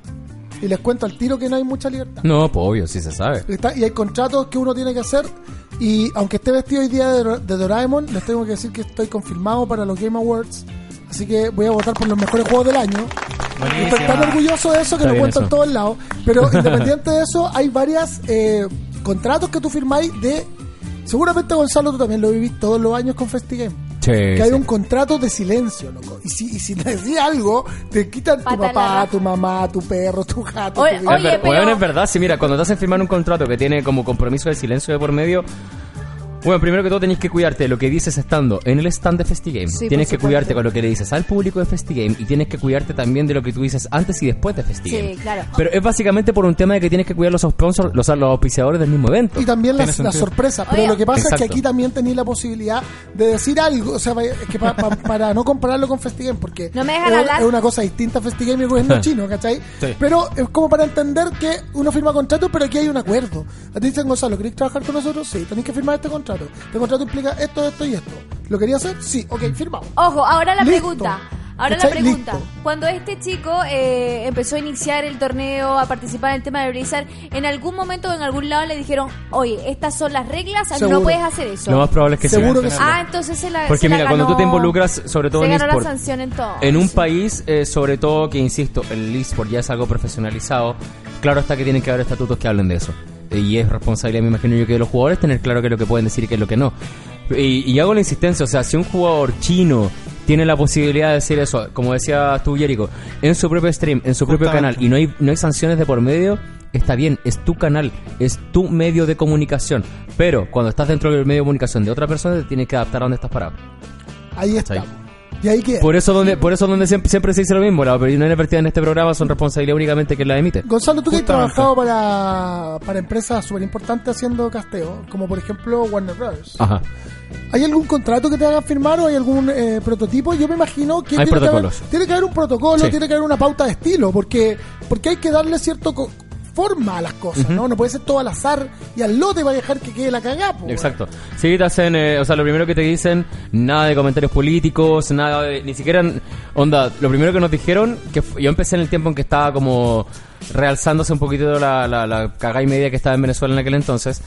y les cuento al tiro que no hay mucha libertad. No, pues obvio, sí se sabe. Está- y hay contratos que uno tiene que hacer y aunque esté vestido hoy día de, de Doraemon, les tengo que decir que estoy confirmado para los Game Awards. Así que voy a votar por los mejores juegos del año. Estoy tan orgulloso de eso que Está lo cuento en eso. todos lados. Pero independiente de eso, hay varias eh, contratos que tú firmáis de... Seguramente Gonzalo tú también lo vivís todos los años con FestiGame. Sí, que hay sí. un contrato de silencio, loco. Y si, y si le decís algo, te quitan tu Pata la papá, tu mamá, tu perro, tu gato. Oye, tu- oye, es, ver- pero- weón, es verdad, sí, mira, cuando te hacen firmar un contrato que tiene como compromiso de silencio de por medio, bueno, primero que todo tenés que cuidarte de lo que dices estando en el stand de FestiGame. Sí, tienes que cuidarte con lo que le dices al público de FestiGame y tienes que cuidarte también de lo que tú dices antes y después de FestiGame. Sí, claro. Pero es básicamente por un tema de que tienes que cuidar los sponsors, los, los auspiciadores del mismo evento. Y también las, sorpresas. Pero Oye. lo que pasa es que aquí también tenéis la posibilidad de decir algo. O sea, es que pa- pa- para no compararlo con FestiGame, porque No me dejan es, hablar. es una cosa distinta FestiGame y el gobierno chino, ¿cachai? Sí. Pero es como para entender que uno firma contrato, pero aquí hay un acuerdo. A ti dicen, Gonzalo, ¿queréis trabajar con nosotros? Sí, tenéis que firmar este contrato. Este contrato implica esto, esto y esto. ¿Lo quería hacer? Sí, ok, firmamos. Ojo, ahora la Listo. pregunta. Ahora la pregunta. Listo. Cuando este chico eh, empezó a iniciar el torneo, a participar en el tema de Blizzard, ¿en algún momento o en algún lado le dijeron, oye, estas son las reglas, Seguro. no puedes hacer eso? Lo más probable es que Seguro sí. que sí. Ah, entonces se la Porque se la mira, cuando tú ganó- te involucras, sobre todo se en ganó la sanción en todo. En un país, eh, sobre todo que, insisto, el eSport ya es algo profesionalizado, claro está que tienen que haber estatutos que hablen de eso. Eh, Y es responsabilidad, me imagino yo, que de los jugadores tener claro qué es lo que pueden decir y qué es lo que no. Y, y hago la insistencia, o sea, si un jugador chino tiene la posibilidad de decir eso, como decía tú, Jericho, en su propio stream, en su propio Justamente. canal, y no hay, no hay sanciones de por medio, está bien, es tu canal, es tu medio de comunicación. Pero cuando estás dentro del medio de comunicación de otra persona, te tienes que adaptar a donde estás parado. Ahí ¿Cachai? Y ahí que Por eso donde, por eso donde siempre, siempre se dice lo mismo, las opiniones vertidas en este programa son responsabilidad únicamente que la emite. Gonzalo, tú que has trabajado para, para empresas súper importantes haciendo casteo, como por ejemplo Warner Brothers. Ajá. ¿Hay algún contrato que te hagan firmar o hay algún eh, prototipo? Yo me imagino que, Hay tiene, que haber, protocolos. tiene que haber un protocolo, Sí. tiene que haber una pauta de estilo, porque porque hay que darle cierto co- forma a las cosas, ¿no? No puede ser todo al azar y al lote va a dejar que quede la cagada. Exacto. Sí, te hacen, eh, o sea, lo primero que te dicen, nada de comentarios políticos, nada de, ni siquiera, onda, lo primero que nos dijeron, que yo empecé en el tiempo en que estaba como realzándose un poquito la, la, la cagada y media que estaba en Venezuela en aquel entonces,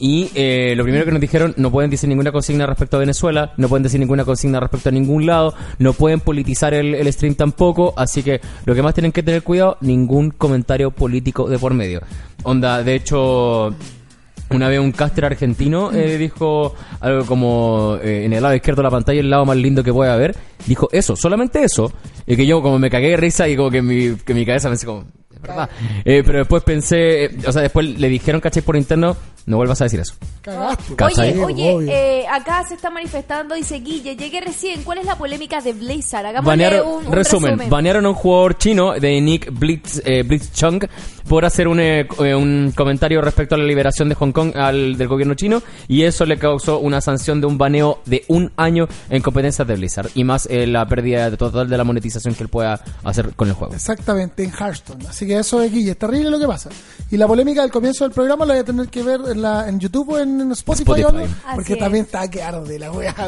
y eh, lo primero que nos dijeron, no pueden decir ninguna consigna respecto a Venezuela, no pueden decir ninguna consigna respecto a ningún lado, no pueden politizar el, el stream tampoco, así que lo que más tienen que tener cuidado, ningún comentario político de por medio. Onda, de hecho, una vez un caster argentino eh, dijo algo como eh, en el lado izquierdo de la pantalla, el lado más lindo que puede haber. Dijo eso, solamente eso. Y que yo como me cagué de risa y como que mi, que mi cabeza pensé como, es verdad. Eh, pero después pensé, o sea, después le dijeron, caché por interno, no vuelvas a decir eso. Cagaste. ¿Cachai? Oye, oye, eh, acá se está manifestando, dice Guille, llegué recién, ¿cuál es la polémica de Blizzard? Hagámosle Banearon, un, un resumen, resumen. banearon a un jugador chino de Nick Blitz, eh, Blitzchung por hacer un, eh, eh, un comentario respecto a la liberación de Hong Kong al, del gobierno chino y eso le causó una sanción de un baneo de un año en competencias de Blizzard y más eh, la pérdida total de la monetización que él pueda hacer con el juego. Exactamente, en Hearthstone. Así que eso es Guille, es terrible lo que pasa. Y la polémica del comienzo del programa la voy a tener que ver en, la, en YouTube o en Spotify, o porque es. también está que arde la de- fuerte.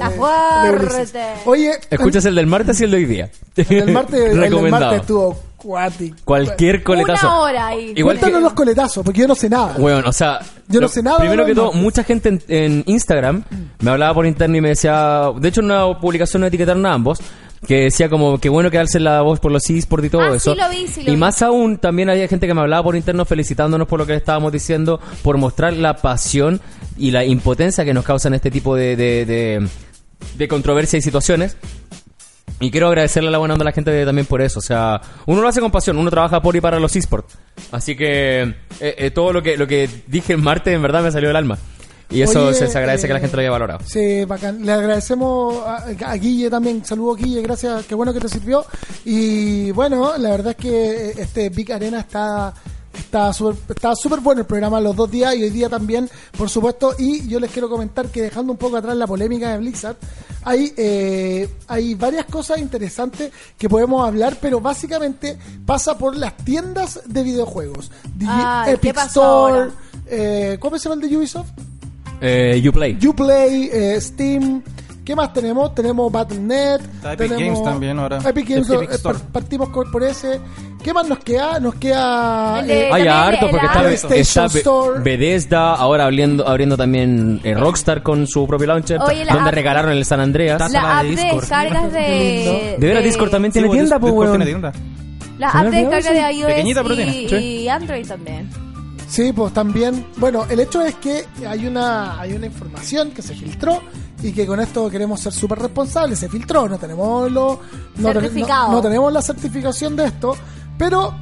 de Ulises. Oye, Escuchas el del martes y el de hoy día. el del martes, el del Recomendado. martes estuvo cuático. Cualquier coletazo. Una hora ahí. Igual que- Cuéntanos los coletazos, porque yo no sé nada. Bueno, o sea, Yo no sé nada Primero que todo, martes. mucha gente en, en Instagram me hablaba por interno y me decía, de hecho en una publicación nos etiquetaron a ambos, que decía como que bueno que alce la voz por los eSports y todo Ah, sí eso. lo vi, sí lo y vi. más aún, también había gente que me hablaba por interno felicitándonos por lo que estábamos diciendo, por mostrar la pasión y la impotencia que nos causan este tipo de, de, de, de controversia y situaciones. Y quiero agradecerle a la buena onda a la gente también por eso. O sea, uno lo hace con pasión, uno trabaja por y para los esports. Así que eh, eh, todo lo que, lo que dije en martes en verdad me salió del alma. Y eso Oye, se, se agradece eh, que la gente lo haya valorado. Sí, bacán. Le agradecemos a, a Guille también. Saludos, Guille. Gracias. Qué bueno que te sirvió. Y bueno, la verdad es que eh, este Big Arena está está súper está súper bueno el programa los dos días y hoy día también, por supuesto. Y yo les quiero comentar que dejando un poco atrás la polémica de Blizzard, hay, eh, hay varias cosas interesantes que podemos hablar, pero básicamente pasa por las tiendas de videojuegos. ¿qué Epic pasó Store. ahora? Eh, ¿Cómo se llama el de Ubisoft? Eh, Uplay. Uplay, eh, Steam. ¿Qué más tenemos? Tenemos Battle.net. Epic tenemos Games también ahora. Epic Games, Epic eh, Store. partimos por ese. ¿Qué más nos queda? Nos queda. Eh, Hay harto porque está, está Store. Bethesda, ahora abriendo, abriendo también eh, Rockstar con su propio launcher, Oye, la donde app- regalaron el San Andreas. La la app de de Discord. descargas de... De veras, Discord también tiene Sí, pues, tienda, pues, Discord weón. tiene tienda. La ¿Se me app de olvidó descarga eso? de iOS Pequeñita, pero y, tiene, y Android también. Sí, pues también. Bueno, el hecho es que hay una, hay una información que se filtró y que con esto queremos ser súper responsables. Se filtró, no tenemos lo, no, ten- Certificado. no- no tenemos la certificación de esto, pero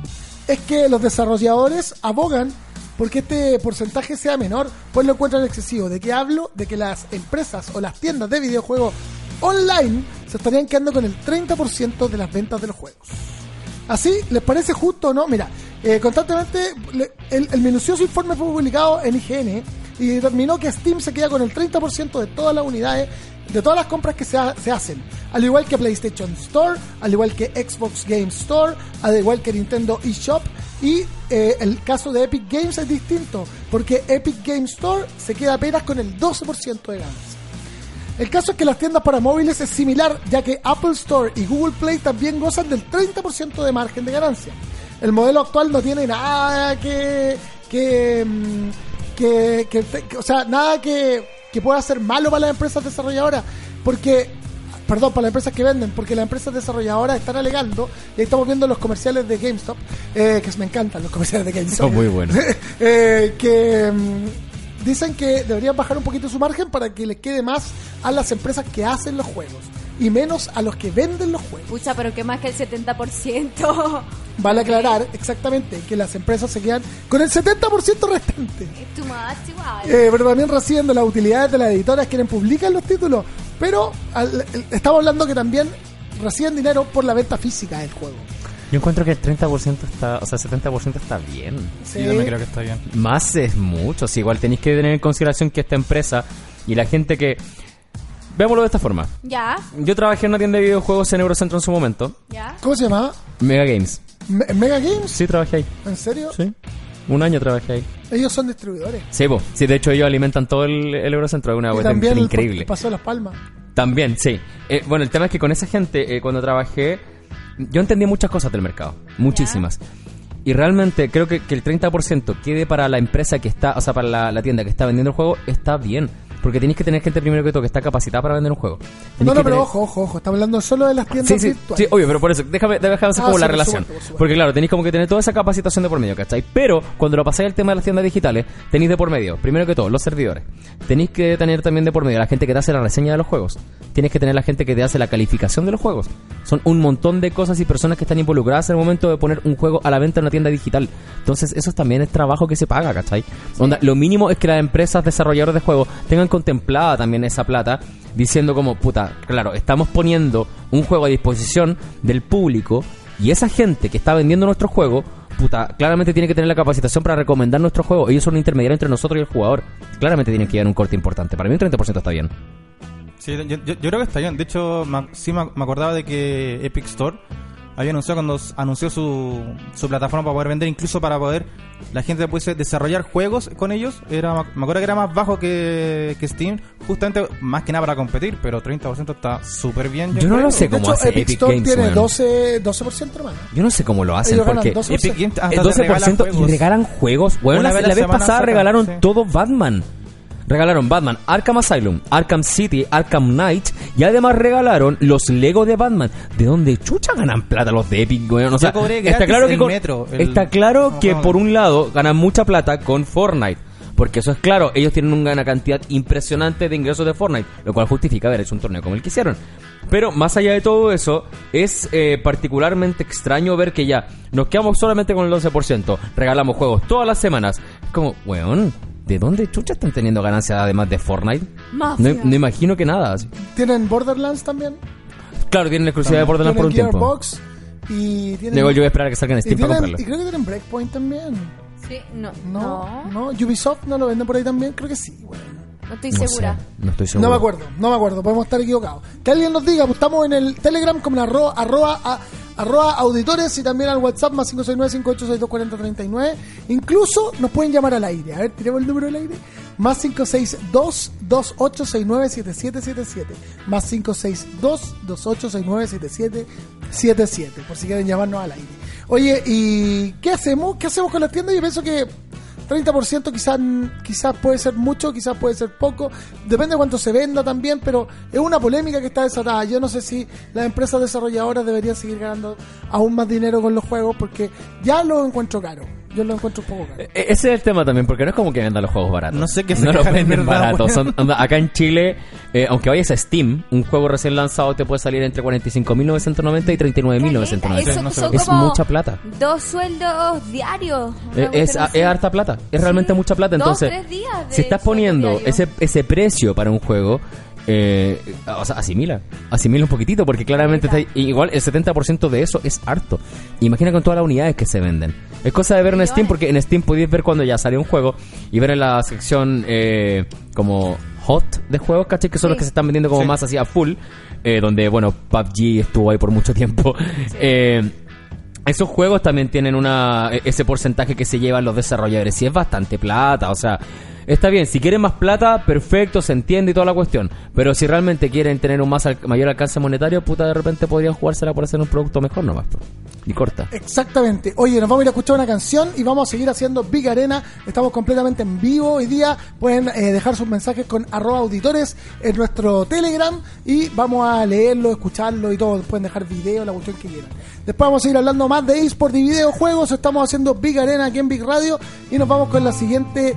es que los desarrolladores abogan porque este porcentaje sea menor, pues lo encuentran excesivo. ¿De qué hablo? De que las empresas o las tiendas de videojuegos online se estarían quedando con el 30% de las ventas de los juegos. ¿Así? ¿Les parece justo o no? Mira, eh, constantemente le- el, minucioso informe fue publicado en IGN y determinó que Steam se queda con el 30% de todas las unidades, de todas las compras que se hacen. Al igual que PlayStation Store, al igual que Xbox Game Store, al igual que Nintendo eShop. Y eh, el caso de Epic Games es distinto, porque Epic Game Store se queda apenas con el 12% de ganancias. El caso es que las tiendas para móviles es similar, ya que Apple Store y Google Play también gozan del 30% de margen de ganancia. El modelo actual no tiene nada que. que. mm, que, que- que- o sea, nada que, que pueda ser malo para las empresas desarrolladoras, porque. Perdón, para las empresas que venden, porque las empresas desarrolladoras están alegando, y ahí estamos viendo los comerciales de GameStop, eh, que me encantan los comerciales de GameStop. Son muy buenos. Eh, que mm, dicen que deberían bajar un poquito su margen para que les quede más a las empresas que hacen los juegos y menos a los que venden los juegos. Pucha, pero que más que el 70%. Vale aclarar exactamente que las empresas se quedan con el 70% restante. Es too much igual. Eh, pero también reciben de las utilidades de las editoras quienes publican los títulos. Pero al- el- estamos hablando que también reciben dinero por la venta física del juego. Yo encuentro que el 30% está, o sea, 70% está bien. Sí, yo también creo que está bien. Más es mucho. Si igual tenéis que tener en consideración que esta empresa y la gente que. Veámoslo de esta forma. Ya, Yo trabajé en una tienda de videojuegos en Eurocentro en su momento. ya. ¿Cómo se llamaba? Mega Games. Me- ¿Mega Games? Sí, trabajé ahí. ¿En serio? Sí. Un año trabajé ahí. Ellos son distribuidores. Sí, po. sí, de hecho ellos alimentan todo el, el Eurocentro. Es una y cuestión también el increíble. Pasó Las Palmas. También, sí. Eh, bueno, el tema es que con esa gente, eh, cuando trabajé, yo entendí muchas cosas del mercado. Muchísimas. Y realmente creo que, que el 30% quede para la empresa que está, o sea, para la, la tienda que está vendiendo el juego, está bien. Porque tenéis que tener gente primero que todo que está capacitada para vender un juego. Tenéis No, no, pero tener- ojo, ojo, ojo. Estamos hablando solo de las tiendas Sí, sí, virtuales. sí, obvio, pero por eso, déjame, déjame hacer Ah, como sí, la por relación. supuesto, por supuesto. Porque claro, tenéis como que tener toda esa capacitación de por medio, ¿cachai? Pero cuando lo pasáis al tema de las tiendas digitales, tenéis de por medio, primero que todo, los servidores. Tenéis que tener también de por medio la gente que te hace la reseña de los juegos. Tienes que tener la gente que te hace la calificación de los juegos. Son un montón de cosas y personas que están involucradas en el momento de poner un juego a la venta en una tienda digital. Entonces, eso también es trabajo que se paga, ¿cachai? Onda, lo mínimo es que las empresas desarrolladoras de juegos tengan contemplada también esa plata, diciendo como, puta, claro, estamos poniendo un juego a disposición del público y esa gente que está vendiendo nuestro juego, puta, claramente tiene que tener la capacitación para recomendar nuestro juego. Ellos son un intermediario entre nosotros y el jugador. Claramente tienen que llevar un corte importante. Para mí un 30% está bien. Sí, yo, creo que está bien. De hecho, sí me, me acordaba de que Epic Store había anunciado cuando anunció su, su plataforma para poder vender, incluso para poder la gente pudiese desarrollar juegos con ellos. Era, me acuerdo que era más bajo que, que Steam, justamente más que nada para competir, pero 30% está súper bien. Yo no creo. lo sé De cómo hecho, hace Epic Epic Store Games, tiene weón. 12, 12% hermano. Yo no sé cómo lo hacen porque 12%. Epic Games hasta el te 12% regala y regalan juegos. Bueno, Una la, vez la la vez semana pasada sacan, regalaron sí. todo Batman. Regalaron Batman, Arkham Asylum, Arkham City, Arkham Knight y además regalaron los Lego de Batman. ¿De dónde chucha ganan plata los de Epic, weón? O sea, está claro que con- Metro, el- está claro que por un lado ganan mucha plata con Fortnite. Porque eso es claro, ellos tienen una cantidad impresionante de ingresos de Fortnite, lo cual justifica haber hecho un torneo como el que hicieron. Pero más allá de todo eso, es eh, particularmente extraño ver que ya nos quedamos solamente con el 12%, regalamos juegos todas las semanas. Como, weón, ¿de dónde chucha están teniendo ganancias además de Fortnite? No, Mafia. no imagino que nada. así. Tienen Borderlands también. Claro, tienen la exclusividad de Borderlands por un tiempo. Gearbox. Y tienen. Luego yo voy a esperar a que salga en y, Steam para tienen- y comprarlo. creo que tienen Breakpoint también. Sí, no. No, No. no. Ubisoft no lo venden por ahí también. Creo que sí, bueno. No estoy No segura. sé, no estoy seguro. No me acuerdo, no me acuerdo, podemos estar equivocados. Que alguien nos diga, pues estamos en el Telegram como en arroba, arroba, a- arroba auditores y también al WhatsApp más 569-5862-4039. Incluso nos pueden llamar al aire. A ver, tiremos el número del aire. Más 562-2869-7777. Más 562-2869-7777. Por si quieren llamarnos al aire. Oye, ¿y qué hacemos? ¿Qué hacemos con las tiendas? Yo pienso que 30% quizás quizás puede ser mucho, quizás puede ser poco, depende de cuánto se venda también, pero es una polémica que está desatada. Yo no sé si las empresas desarrolladoras deberían seguir ganando aún más dinero con los juegos porque ya lo encuentro caro. Yo lo encuentro un poco caro. E- Ese es el tema también, porque no es como que vendan los juegos baratos. No sé qué se No los venden baratos. acá en Chile, eh, aunque vayas a Steam, un juego recién lanzado te puede salir entre 45.990 y 39.990. Eso no sé. son Es mucha plata. Dos sueldos diarios. Eh, Es, harta plata, es realmente mucha plata. Dos, Entonces, tres días de si estás poniendo ese, ese precio para un juego, eh, o sea, asimila, asimila un poquitito, porque claramente está- igual el 70% de eso es harto. Imagina con todas las unidades que se venden. Es cosa de ver en Steam, porque en Steam podéis ver cuando ya salió un juego y ver en la sección eh, como hot de juegos, ¿cachai? Que son Sí. los que se están vendiendo como Sí. más así a full, eh, donde, bueno, PUBG estuvo ahí por mucho tiempo. Eh, esos juegos también tienen una e- ese porcentaje que se llevan los desarrolladores y es bastante plata, o sea, está bien, si quieren más plata, perfecto, se entiende y toda la cuestión, pero si realmente quieren tener un más al- mayor alcance monetario, puta, de repente podrían jugársela por hacer un producto mejor nomás, y corta. Exactamente. Oye, nos vamos a ir a escuchar una canción y vamos a seguir haciendo Big Arena. Estamos completamente en vivo hoy día. Pueden eh, dejar sus mensajes con arroba auditores en nuestro Telegram y vamos a leerlo, escucharlo y todo. Pueden dejar video, la cuestión que quieran. Después vamos a seguir hablando más de eSport y videojuegos. Estamos haciendo Big Arena aquí en Big Radio y nos vamos con la siguiente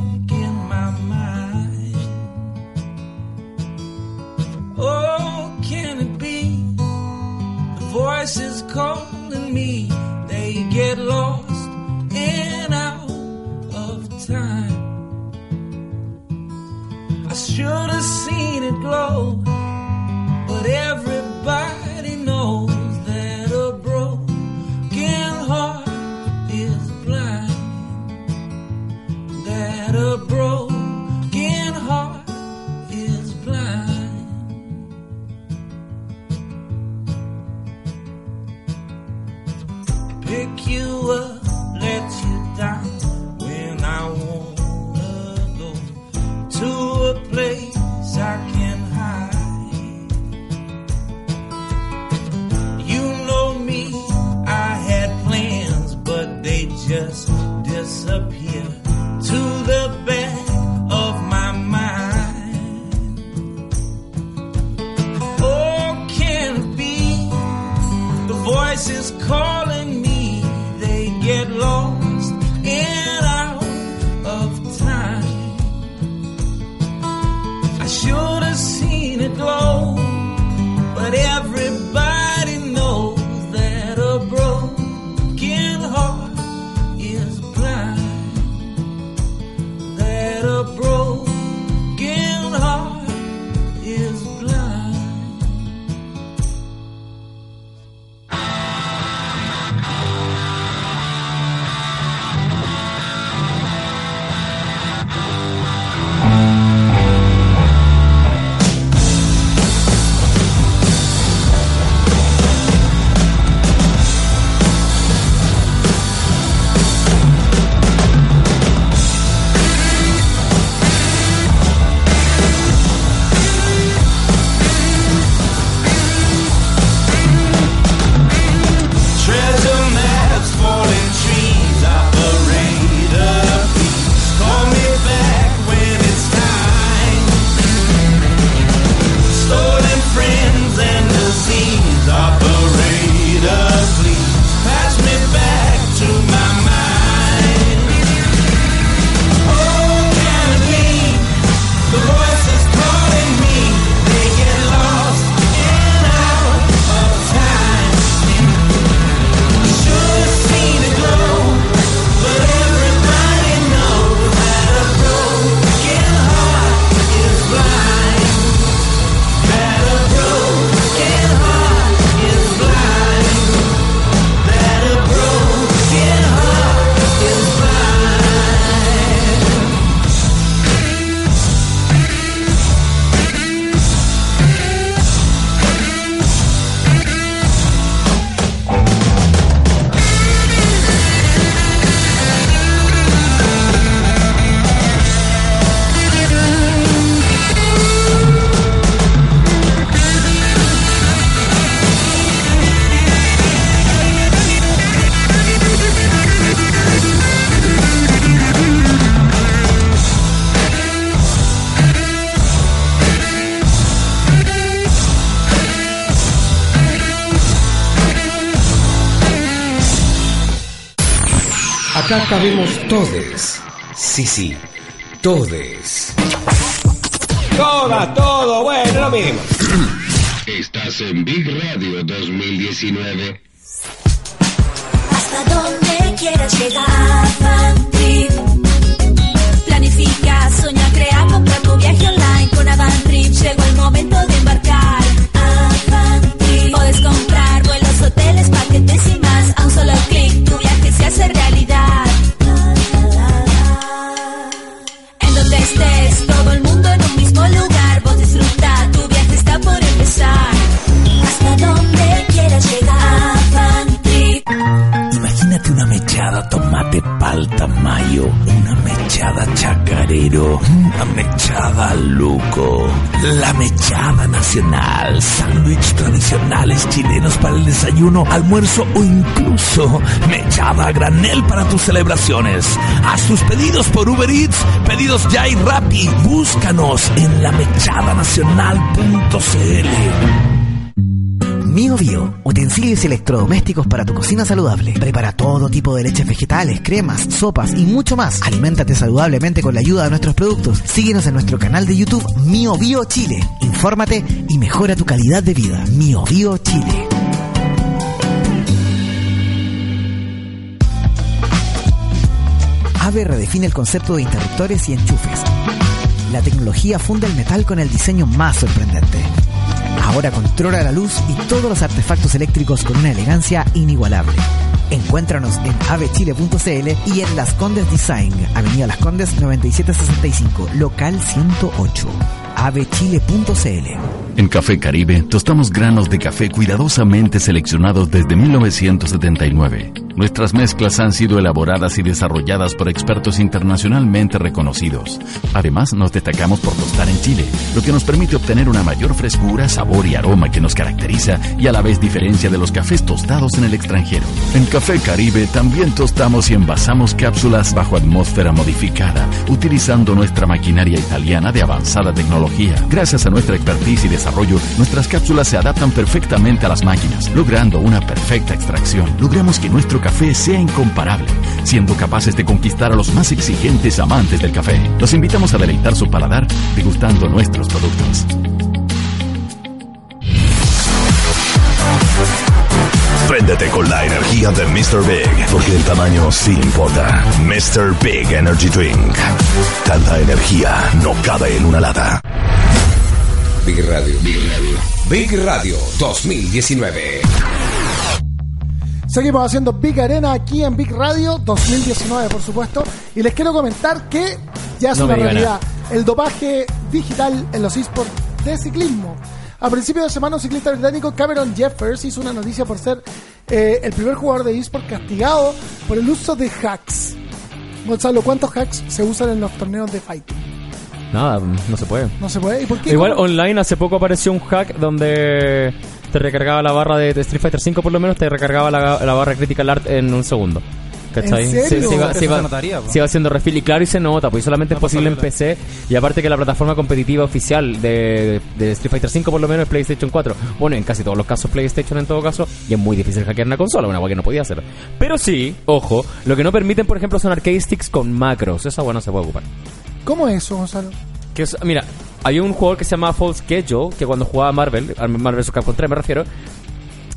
voice is calling me. They get lost and out of time. I should have seen it glow, but everybody knows. that a you were. cabemos todes. Sí, sí, todes. toda todo, bueno, lo mismo. Estás en Big Radio 2019. Hasta donde quieras llegar, Avantrip. Planifica, sueña, crea, compra tu viaje online con Avantrip. Llegó el momento de Alamayo, una mechada chacarero, una mechada luco, la mechada nacional, sándwich tradicionales chilenos para el desayuno, almuerzo o incluso mechada a granel para tus celebraciones. Haz tus pedidos por Uber Eats, pedidos ya y Rappi. Búscanos en lamechadanacional.cl. Mío Bio, utensilios electrodomésticos para tu cocina saludable. Prepara todo tipo de leches vegetales, cremas, sopas y mucho más. Aliméntate saludablemente con la ayuda de nuestros productos. Síguenos en nuestro canal de YouTube Mío Bio Chile. Infórmate y mejora tu calidad de vida. Mío Bio Chile. AVE redefine el concepto de interruptores y enchufes. La tecnología funda el metal con el diseño más sorprendente. Ahora controla la luz y todos los artefactos eléctricos con una elegancia inigualable. Encuéntranos en avechile.cl y en Las Condes Design, Avenida Las Condes 9765, local 108. avechile.cl En Café Caribe tostamos granos de café cuidadosamente seleccionados desde 1979. Nuestras mezclas han sido elaboradas y desarrolladas por expertos internacionalmente reconocidos. Además, nos destacamos por tostar en Chile, lo que nos permite obtener una mayor frescura, sabor y aroma que nos caracteriza y a la vez diferencia de los cafés tostados en el extranjero. En Café Caribe también tostamos y envasamos cápsulas bajo atmósfera modificada, utilizando nuestra maquinaria italiana de avanzada tecnología. Gracias a nuestra expertise y desarrollo, nuestras cápsulas se adaptan perfectamente a las máquinas, logrando una perfecta extracción. Logramos que nuestro café sea incomparable, siendo capaces de conquistar a los más exigentes amantes del café. Los invitamos a deleitar su paladar degustando nuestros productos. Préndete con la energía de Mr. Big, porque el tamaño sí importa. Mr. Big Energy Drink. Tanta energía no cabe en una lata. Big Radio, Big Radio. Big Radio 2019. Seguimos haciendo Big Arena aquí en Big Radio 2019, por supuesto. Y les quiero comentar que ya es No una realidad el dopaje digital en los esports de ciclismo. A principios de semana, un ciclista británico, Cameron Jeffers, hizo una noticia por ser eh, el primer jugador de esports castigado por el uso de hacks. Gonzalo, ¿cuántos hacks se usan en los torneos de fighting? Nada, no se puede. No se puede. ¿Y por qué? Igual ¿Cómo? online hace poco apareció un hack donde te recargaba la barra de, de Street Fighter 5 por lo menos, te recargaba la, la barra Critical Art en un segundo. ¿Cachai? ¿En serio? Se, se iba, se iba- se notaría, se iba haciendo refill y claro y se nota, pues solamente es posible en PC y aparte que la plataforma competitiva oficial de, de Street Fighter 5 por lo menos es PlayStation 4. Bueno, en casi todos los casos PlayStation en todo caso y es muy difícil hackear una consola, una agua que no podía hacer. Pero sí, ojo, lo que no permiten por ejemplo son arcade sticks con macros, esa bueno se puede ocupar. ¿Cómo es eso, Gonzalo? Que es- mira, hay un jugador que se llama Full Schedule, que cuando jugaba Marvel, Marvel vs. Capcom 3 me refiero,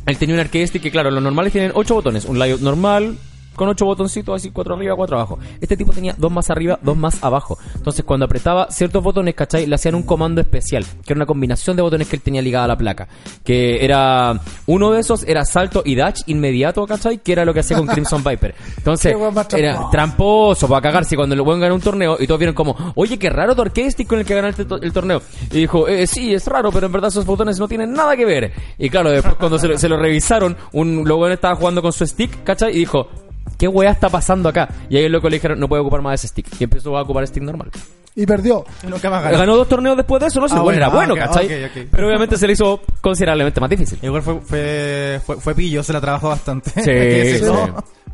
él tenía un arcade stick que, claro, los normales tienen 8 botones. Un layout normal, con 8 botoncitos, así 4 arriba, 4 abajo. Este tipo tenía 2 más arriba, 2 más abajo. Entonces, cuando apretaba ciertos botones, ¿cachai? Le hacían un comando especial, que era una combinación de botones que él tenía ligada a la placa. Que era, uno de esos era salto y dash inmediato, ¿cachai? Que era lo que hacía con Crimson Viper. Entonces, era tramposo. para cagarse cuando el buen ganó un torneo y todos vieron como, oye, qué raro tu arcade con el que ganaste el torneo. Y dijo, eh, sí, es raro, pero en verdad esos botones no tienen nada que ver. Y claro, después cuando se lo, se lo revisaron, un loco estaba jugando con su stick, ¿cachai? Y dijo, ¿qué weá está pasando acá? Y ahí el loco le dijeron, no puede ocupar más ese stick. Y empezó a ocupar stick normal. Y perdió. Nunca más Ganó. dos torneos después de eso, no sé, Ah, bueno, era bueno, bueno, ah, ¿cachai? Pero obviamente se le hizo considerablemente más difícil. Igual fue, fue, fue, fue pillo, se la trabajó bastante. Sí, sí.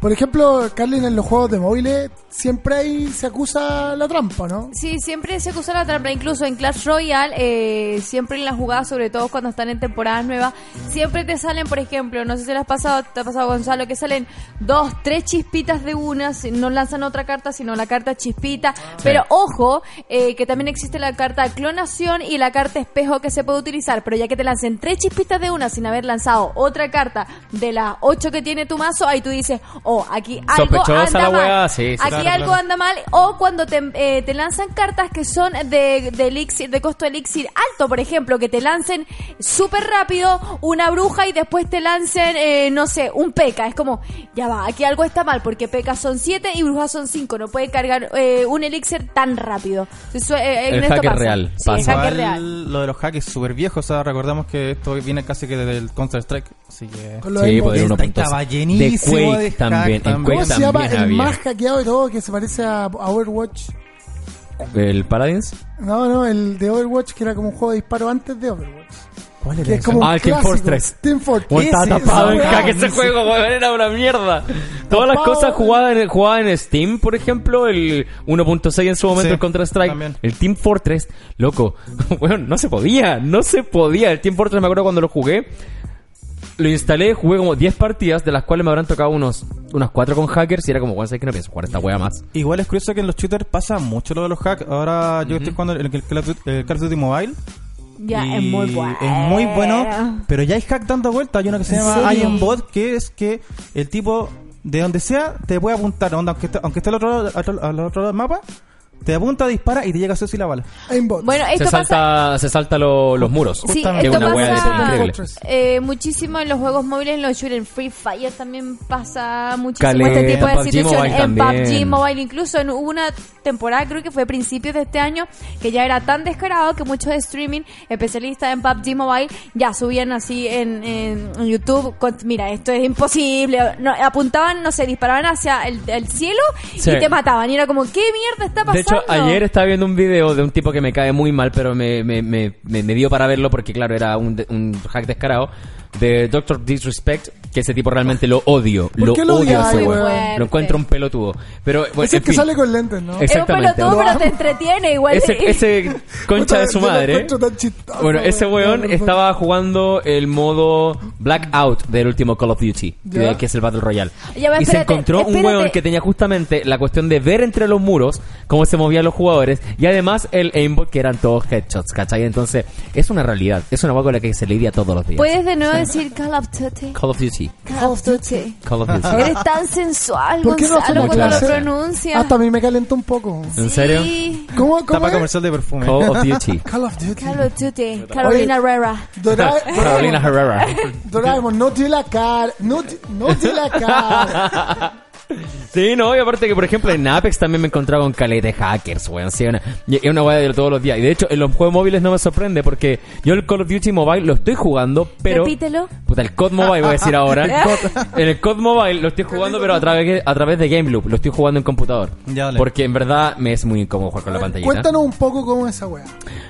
Por ejemplo, Carlin, en los juegos de móviles siempre ahí se acusa la trampa, ¿no? Sí, siempre se acusa la trampa, incluso en Clash Royale, eh, siempre en las jugadas, sobre todo cuando están en temporadas nuevas, siempre te salen, por ejemplo, no sé si le has pasado, te ha pasado Gonzalo, que salen dos, tres chispitas de una, si- no lanzan otra carta, sino la carta chispita, pero ojo, eh, que también existe la carta clonación y la carta espejo que se puede utilizar, pero ya que te lancen tres chispitas de una sin haber lanzado otra carta de las ocho que tiene tu mazo, ahí tú dices, oh, aquí algo Sospechosa anda la mal. sí, aquí claro, algo claro. anda mal o cuando te, eh, te lanzan cartas que son de, de elixir, de costo elixir alto, por ejemplo, que te lancen súper rápido una bruja y después te lancen, eh, no sé, un peca. Es como, ya va, aquí algo está mal porque pecas son 7 y brujas son 5. No puede cargar eh, un elixir tan rápido. Eso, eh, en El esto hacker pasa. real, Sí, pasa. el hacker real. Lo de los hacks es súper viejo, o sea, recordamos que esto viene casi que desde el Counter-Strike, así que... Con lo Sí, de 1.6. Estaba De llenísimo Quake de hack también, en también. Quake ¿Cómo se llama también el había. más hackeado de todo que se parece a Overwatch? ¿El Paladins? No, no, el de Overwatch que era como un juego de disparo antes de Overwatch. ¿Cuál Que es como Ah, el Team. Fortress. Team Fortress. Bueno, estaba tapado en weá. ese juego, weón, era una mierda. Todas las cosas jugadas en, jugadas en Steam, por ejemplo, el 1.6 en su momento, Sí, el Counter-Strike, el Team Fortress, loco, weón, no se podía, no se podía. El Team Fortress me acuerdo cuando lo jugué, Lo instalé, jugué como 10 partidas, de las cuales me habrán tocado unos unas 4 con hackers y era como, bueno, ¿sabes que no pienso jugar esta wea más? Igual es curioso que en los shooters pasa mucho lo de los hacks. Ahora yo estoy jugando el, el Duty- el Call of Duty Mobile. Ya, y es muy bueno. Es muy bueno, pero ya hay hack dando vuelta. Hay uno que se ¿En llama? Iron Bot, que es que el tipo, de donde sea, te puede apuntar. Onda, aunque, esté, aunque esté al otro, lado, al otro- al otro lado del mapa, te apunta, dispara y te llega a sí la bala. Bueno, esto se pasa salta, se salta lo- los muros. Sí, esto una wea pasa increíble. eh, muchísimo en los juegos móviles, en los shooters, en Free Fire también pasa muchísimo Caleta, este tipo de PUBG situaciones. Mobile En también. PUBG Mobile, incluso en una temporada, creo que fue principios de este año, que ya era tan descarado que muchos streaming especialistas en PUBG Mobile ya subían así en, en- YouTube, con- mira, esto es imposible, no, apuntaban, no sé, disparaban hacia el, el cielo Sí. y te mataban. Y era como, ¿qué mierda está De pasando? Hecho, ayer estaba viendo un video de un tipo que me cae muy mal, pero me, me, me, me- dio para verlo porque, claro, era un, un hack descarado de Doctor Disrespect, que ese tipo realmente lo odio. ¿Por Lo qué lo odio a ese odias, weón. weón? Lo encuentro un pelotudo. Pero, bueno, es el en que fin. sale con lentes, ¿no? Exactamente. Es un pelotudo, pero te entretiene igual. Ese, ese concha de su Yo lo madre. encuentro tan chistoso, Bueno, ese weón. estaba jugando el modo Blackout del último Call of Duty, Ya. que es el Battle Royale. Ya, va, y se espérate, encontró un espérate. weón que tenía justamente la cuestión de ver entre los muros cómo se movían los jugadores y además el aimbot que eran todos headshots, ¿cachai? Entonces, es una realidad, es una hueá con la que se lidia todos los días. ¿Puedes de nuevo decir Call of Duty? Call of Duty. Call of Duty. Call of Duty. Eres tan sensual, ¿Por qué no Gonzalo, cuando lo pronuncias. Hasta a mí me calentó un poco. ¿En serio? Sí. ¿Cómo, cómo Tapa es? comercial de perfume. Call of Duty. Call of Duty. Call of Duty. Carolina Herrera. Dora- Carolina Herrera. Doraemon, no tiene la cara. No, ti- no tiene la cara. Sí, no, y aparte que, por ejemplo, en Apex también me he encontrado con caleta de hackers, weón. Sí, una, y es una weá de todos los días. Y de hecho, en los juegos móviles no me sorprende porque yo el Call of Duty Mobile lo estoy jugando, pero. Repítelo. Puta, el COD Mobile voy a decir ahora. en el COD Mobile lo estoy jugando, pero a través, a través de Game Loop. Lo estoy jugando en computador. Ya, dale. Porque en verdad me es muy incómodo jugar con la pantallita. Cuéntanos un poco cómo es esa wea.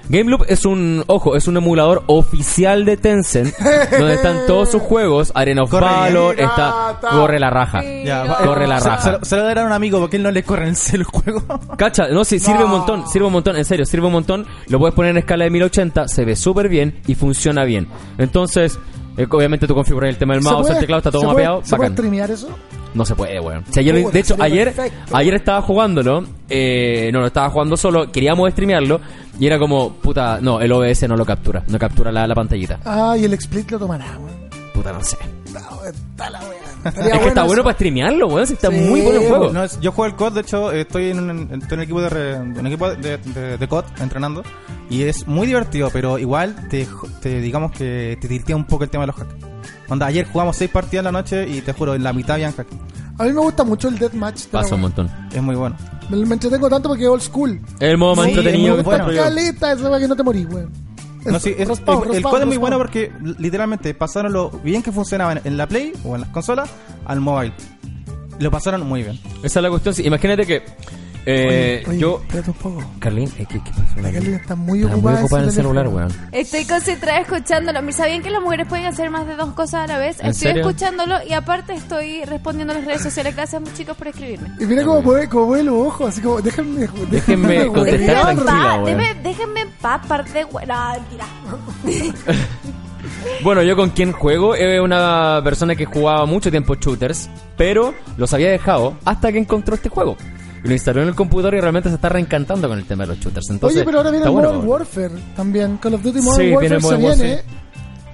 Game Loop es un, ojo, es un emulador oficial de Tencent, donde están todos sus juegos, Arena of. Valor, está, corre la raja, Ya, va- corre la se- raja. Se, se lo dará a un amigo porque él no le corre en el el juego. Cacha, no, sí, sirve un montón, sirve un montón, en serio, sirve un montón. Lo puedes poner en escala de 1080, se ve súper bien y funciona bien. Entonces, eh, obviamente tú configuras el tema del ¿Se mouse, puede- el teclado, está todo se puede- mapeado, ¿Se puede streamear eso? No se puede, weón. O sea, yo lo- Puta, de hecho, ayer, perfecto. ayer estaba jugándolo, eh, no, lo estaba jugando solo, queríamos streamearlo y era como, puta, no, el OBS no lo captura, no captura la, la pantallita. Ah, y el split lo tomará, weón. Puta, no sé. Está la wea. Es que está bueno para streamearlo, weón, si está Sí, muy bueno el juego. No, es- yo juego el COD, de hecho, eh, estoy en un, estoy en un equipo de, re- un equipo de, de, de COD entrenando y es muy divertido, pero igual te, te digamos que te tiltea un poco el tema de los hacks. Onda, ayer jugamos seis partidas en la noche y te juro, en la mitad habían hacks. A mí me gusta mucho el deathmatch. Pasa un montón. Es muy bueno. Me, me entretengo tanto porque es old school. El modo más Sí, entretenido es que muy está bueno. Caleta, esa que no te morís, weón. No, sí, es- Respawn, el, el COD es muy bueno porque literalmente pasaron lo bien que funcionaba en, en la Play o en las consolas al mobile. Lo pasaron muy bien. Esa es la cuestión. sí. Imagínate que eh, Oye, yo... Espérate un poco. Carlín, eh, ¿qué, qué pasó? La Carlina está muy Está muy ocupada, en el celular, weón. Estoy concentrada escuchándolo. ¿Me ¿Sabían que las mujeres pueden hacer más de dos cosas a la vez? ¿En Estoy serio? escuchándolo y aparte estoy respondiendo a las redes sociales. Gracias, chicos, por escribirme. Y mira cómo mueve, cómo mueve los ojos, así como, déjenme, Déjenme contestar Déjenme tranquila, weón. déjenme, déjenme en paz, parte No, mentira. Bueno, yo con quien juego es una persona que jugaba mucho tiempo shooters, pero los había dejado hasta que encontró este juego. Y lo instaló en el computador y realmente se está reencantando con el tema de los shooters. Entonces, Oye, pero ahora viene el bueno, Modern weón. Warfare también. Call of Duty Modern Sí, Warfare viene se Modern viene. Warfare.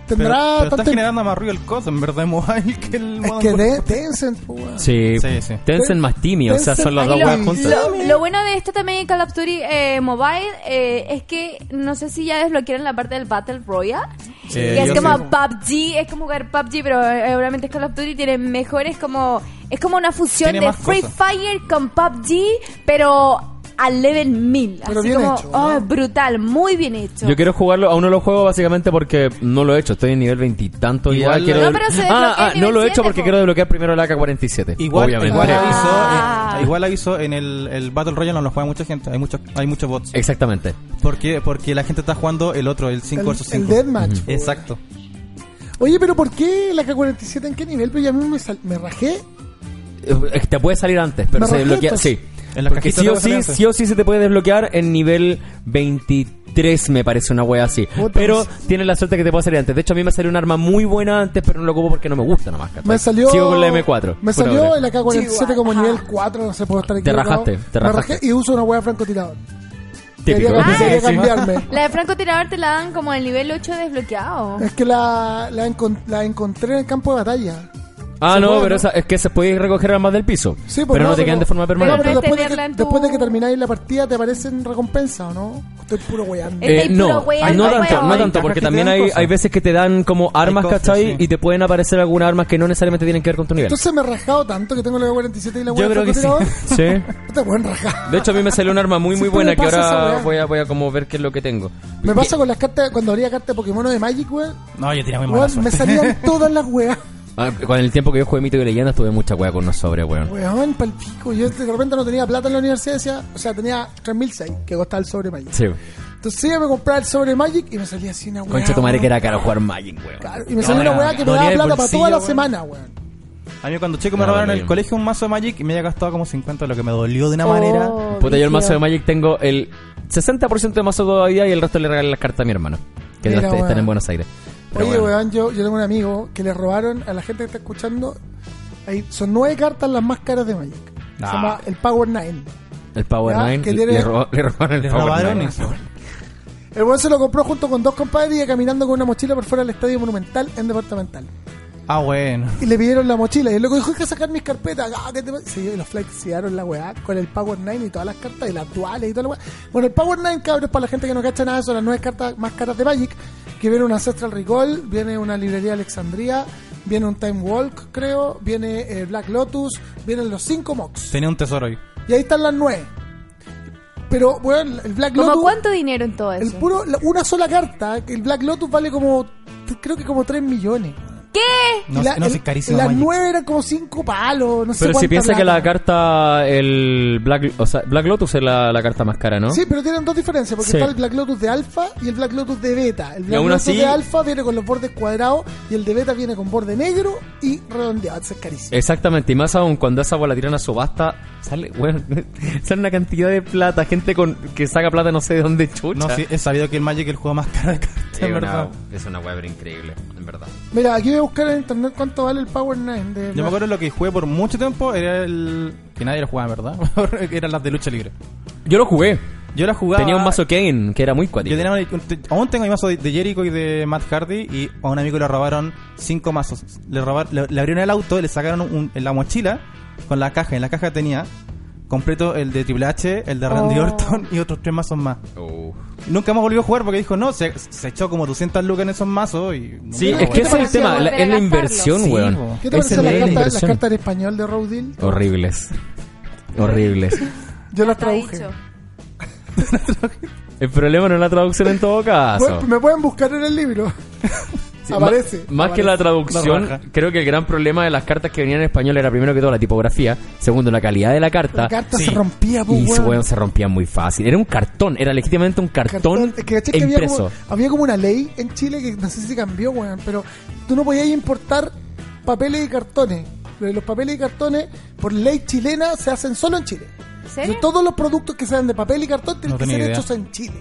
Tendrá pero, pero está generando más ruido el COD en verdad en mobile que el Es que de. Tencent. Sí, Sí, sí. Tencent más Timmy, o sea, son las dos lo, lo- lo bueno de esto también en Call of Duty eh, Mobile eh, es que no sé si ya desbloquearon la parte del Battle Royale. Sí, que es como sí. PUBG, es como jugar PUBG, pero eh, obviamente Call of Duty tiene mejores como... Es como una fusión Tiene de Free cosas. Fire con PUBG, pero al level 1000. Pero así bien como, hecho, ¿no? oh, brutal, muy bien hecho. Yo quiero jugarlo, aún no lo juego básicamente porque no lo he hecho, estoy en nivel veintitanto ya. Igual- Quiero No, des- pero se ah, ah, el no lo he hecho 7, porque po. quiero desbloquear primero el AK-47. Igual, obviamente. igual Ah. aviso, eh, igual aviso en el, el Battle Royale no lo juega mucha gente, hay muchos hay muchos bots. Exactamente. Porque porque la gente está jugando el otro, el 5 El, vs el 5. Deathmatch. po, Exacto. Oye, pero ¿por qué la K-47 en qué nivel? Pero ya a mí me, sal- me rajé. Eh, Te puede salir antes, pero Me se rajé, desbloquea. pues. Sí. En las Porque sí o sí, sí o sí se te puede desbloquear en nivel 3 me parece una wea así. Puta, pero pues. tiene la suerte que te puede salir antes. De hecho, a mí me salió un arma muy buena antes, pero no lo ocupo porque no me gusta nomás. ¿cachai? Me salió. Sigo con la M4. Me salió madre. el AK-47 como nivel 4, no sé, puedo estar Te rajaste, te Me rajaste. rajé y uso una hueá francotirador. Típico. Ah, cambiarme. La de francotirador te la dan como el nivel 8 desbloqueado. Es que la, la, encon- la encontré en el campo de batalla. Ah, no, puede, pero ¿no? esa- es que se puede recoger armas del piso. Sí, pues pero no, te quedan de forma permanente. pero después, de que, en tu- después de que termináis la partida, ¿te aparecen recompensas o no? Estoy puro weyando. Eh, no, puro weando, no tanto, no tanto, porque también hay, hay veces que te dan como armas, ¿cachai? sí. Y te pueden aparecer algunas armas que no necesariamente tienen que ver con tu nivel. Entonces me he rajado tanto que tengo la 47 y la hueá Yo creo que sí. Sí. Te pueden rajar. De hecho, a mí me salió un arma muy, muy buena que ahora voy a, voy a como ver qué es lo que tengo. Me pasa con las cartas, cuando abría cartas de Pokémon o de Magic, weón. No, yo tenía muy mala me salían todas las weas. Ah, con el tiempo que yo jugué Mito y Leyendas tuve mucha wea con unos sobres, weón. Weón, pal pico. Yo de repente no tenía plata en la universidad, decía, o sea, tenía 3006 que costaba el sobre Magic. Sí. Entonces iba a comprar el sobre Magic y me salía así una weá. Concha tu madre que era caro jugar Magic, weón. Claro, y me salía una weá que me daba plata para toda la semana, weón. A mí cuando chico me No, robaron en no, el colegio un mazo de Magic y me había gastado como 50, lo que me dolió de una Oh, manera. Puta, yo el mazo de. Magic tengo el 60% de mazo todavía y el resto le regalé las cartas a mi hermano. Que Mira, están en Buenos Aires. Pero Oye, bueno. weón, yo, yo tengo un amigo que le robaron a la gente que está escuchando. Ahí, son nueve cartas las más caras de Magic. Se Ah. llama el Power Nine. El Power Ya, 9 que le, tiene- le ro- le robaron el Le Power robaron 9. eso. El weón se lo compró junto con dos compadres y iba caminando con una mochila por fuera del estadio monumental en departamental. Ah, bueno. Y le pidieron la mochila. Y el loco dijo, hay que sacar mis carpetas. Ah, ¿qué te pasa? Sí, y los flexiaron la weá con el Power 9 y todas las cartas y las duales y toda la weá. Bueno, el Power 9, cabros, para la gente que no cacha nada, son las nueve cartas más caras de Magic. Que viene una Ancestral Recall, viene una librería Alexandria, viene un Time Walk, creo, viene eh, Black Lotus, vienen los cinco mocks. Tenía un tesoro ahí. Y ahí están las nueve. Pero, bueno, el Black ¿Como Lotus... cuánto dinero en todo El eso? puro, la- una sola carta, el Black Lotus vale como, creo que como 3 millones. ¿Qué? No, la- no, el- sí, carísimo. Las Magic. 9 eran como 5 palos, no sé Pero si piensa que la carta, el Black, o sea, Black Lotus es la, la carta más cara, ¿no? Sí, pero tienen dos diferencias, porque Sí. está el Black Lotus de alfa y el Black Lotus de beta. El Black Lotus así- de alfa viene con los bordes cuadrados y el de beta viene con borde negro y redondeado. Es carísimo. Exactamente, y más aún cuando esa bola tiran a subasta, sale, bueno, sale una cantidad de plata, gente con que saca plata no sé de dónde chucha. No, sí, he sabido que el Magic es el juego más caro de cartas, es, una, es una web increíble, en verdad. Mira, aquí voy a buscar en internet cuánto vale el Power 9 de Yo me acuerdo lo que jugué por mucho tiempo era el. que nadie lo jugaba, ¿verdad? Eran las de lucha libre. Yo lo jugué. Yo la jugaba. Tenía un mazo Kane que era muy cuático. Yo tenía un- aún tengo mi mazo de, de Jericho y de Matt Hardy y a un amigo le robaron cinco mazos. Le, robaron, le, le abrieron el auto y le sacaron un- en la mochila con la caja. En la caja tenía completo el de Triple H, el de Randy Oh. Orton y otros tres mazos más. Oh. Nunca más volvió a jugar porque dijo, no, se, se echó como 200 lucas en esos mazos y... Sí, es que ese es el tema, la- es la inversión, Sí, weón. ¿Qué te parece la carta, las inversión. cartas en español de Rodil? Horribles. Horribles. Yo las traduje. El problema no es la traducción en todo caso. Me pueden buscar en el libro. Sí, Aparece. Más que la traducción, creo que el gran problema de las cartas que venían en español era primero que todo la tipografía, segundo la calidad de la carta. La carta Sí. se rompía, pues, y su weón. weón se rompía muy fácil. Era un cartón, era legítimamente un cartón, Es que, ¿cachai que había, impreso. como, había como una ley en Chile que no sé si cambió, weón, pero tú no podías importar papeles y cartones. Los papeles y cartones, por ley chilena, se hacen solo en Chile. ¿En serio? Entonces, todos los productos que sean de papel y cartón tienen No que ser idea. hechos en Chile.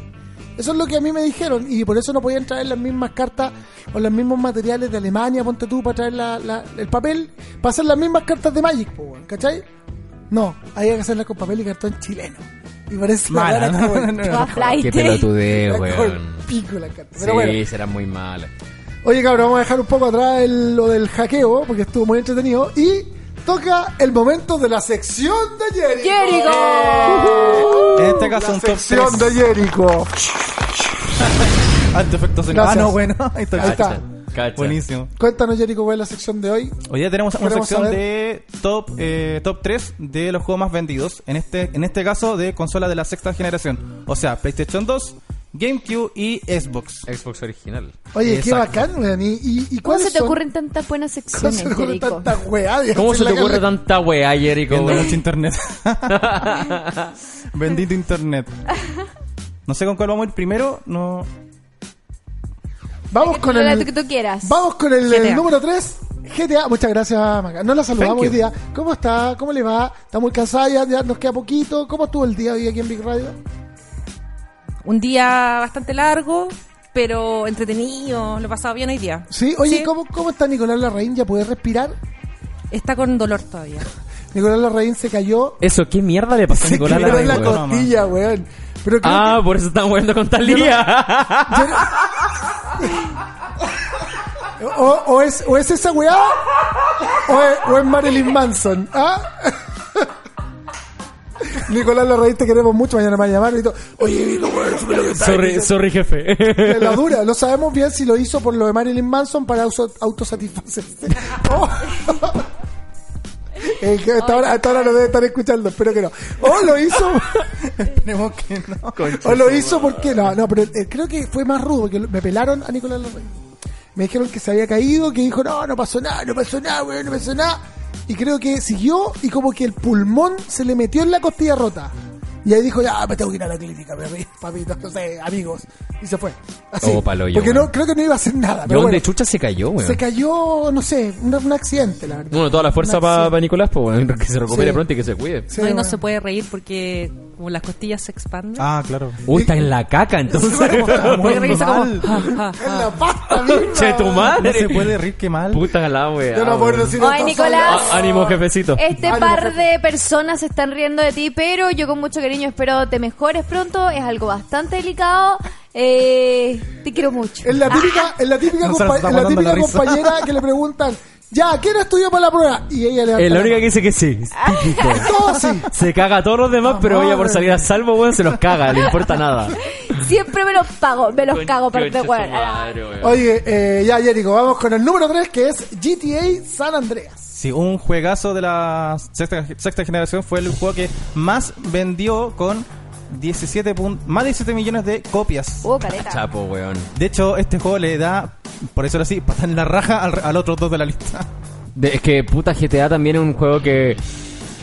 Eso es lo que a mí me dijeron y por eso no podían traer las mismas cartas o los mismos materiales de Alemania, ponte tú, para traer la- la- el papel, para hacer las mismas cartas de Magic, ¿cachai? No, había que hacerlas con papel y cartón chileno. Y por eso Mala, la ¿no? cara como el No. Qué pelotudeo, La weón. como el pico la carta. Sí, bueno, será muy mal. oye cabrón, vamos a dejar un poco atrás el- lo del hackeo, porque estuvo muy entretenido. Y toca el momento de la sección de Jericho. ¡Jericho! En este caso La un top sección 3. de Jericho. Alto efecto sonoro. Gracias. Ah, no, bueno. Ahí está. Ahí está. Cacha. Buenísimo. Cuéntanos, Jericho, cuál es la sección de hoy. Hoy día tenemos una sección saber- de top eh, top 3 de los juegos más vendidos. En este en este caso de consolas de la sexta generación. O sea, PlayStation 2, GameCube y Xbox. Xbox original. Oye, qué Exacto. bacán, weón. ¿Y, y, y ¿Cómo se te son? ocurren tantas buenas ¿Cómo secciones, se te ocurre Jerico? tanta weá? ¿Cómo se te ocurre tanta weá, Jericho? Viendo mucho internet. Bendito internet. No sé con cuál vamos a ir primero. No. Vamos con el... que tú quieras. Vamos con el, el GTA. número 3. GTA, muchas gracias, Maca. No la saludamos Thank hoy you. día. ¿Cómo está? ¿Cómo le va? ¿Está muy cansada? Ya, ya nos queda poquito. ¿Cómo estuvo el día hoy aquí en Big Radio? Un día bastante largo, pero entretenido, lo he pasado bien hoy día. Sí, oye, ¿cómo, ¿cómo está Nicolás Larraín? ¿Ya puede respirar? Está con dolor todavía. Nicolás Larraín se cayó. Eso, ¿qué mierda le pasó a Se Nicolás quebró en Larraín, la weón? costilla, weón. Pero Ah, por eso están jugando con Talía. que- o, o es, o es esa weá, o es, o es Marilyn Manson. ¿Ah? Nicolás Larraín, te queremos mucho. Mañana me va a llamar y todo. Oye, que está sorry, diciendo". sorry, jefe. La dura, no sabemos bien si lo hizo por lo de Marilyn Manson para auto- autosatisfacerse. Oh. Eh, hasta, ahora, hasta ahora lo debe estar escuchando, espero que no. O lo hizo. Esperemos que no. o lo hizo porque. No, no, pero eh, creo que fue más rudo, porque me pelaron a Nicolás Larraín. Me dijeron que se había caído, que dijo, no, no pasó nada, no pasó nada, weón, no pasó nada. Y creo que siguió y como que el pulmón se le metió en la costilla rota. Y ahí dijo, ya, me tengo que ir a la clínica, papito, no sé, amigos. Y se fue. Así. Oh, palo yo, porque no, creo que no iba a hacer nada. ¿De Pero dónde bueno, chucha se cayó, weón? se cayó, no sé, un, un accidente, la verdad. Bueno, toda la fuerza para accidente. Nicolás, pues bueno, que se recupere Sí. pronto y que se cuide. Sí, no, y no bueno. se puede reír porque como las costillas se expanden. Ah, claro. Uy, está en la caca, entonces. como... mal. "Ja, ja, ja". En la pasta misma. Che, tu No madre. se puede rir, qué mal. Puta la wea. Yo no puedo decir Ay, esto Nicolás. Ah, ánimo, jefecito. Este Ánimo, par jefe. de personas se están riendo de ti, pero yo con mucho cariño espero te mejores pronto. Es algo bastante delicado. Eh, te quiero mucho. Es la típica, es la típica, No compa- está la típica la risa. compañera que le preguntan, ya, ¿quién estudió para la prueba? Y ella le Es la única que dice que sí. Típico. Todo sí. Se caga a todos los demás, pero ella por salir a salvo, weón, se los caga, le importa nada. Siempre me los pago, me los cago Concha su weón. madre, weón. Oye, eh, ya, Jerico, vamos con el número 3 que es GTA San Andreas. Sí, un juegazo de la sexta, sexta generación fue el juego que más vendió con 17 pun- más de 17 millones de copias. Oh, careta. Chapo, weón. De hecho, este juego le da, por eso así, patar en la raja al, al otro dos de la lista. De- es que puta GTA también es un juego que.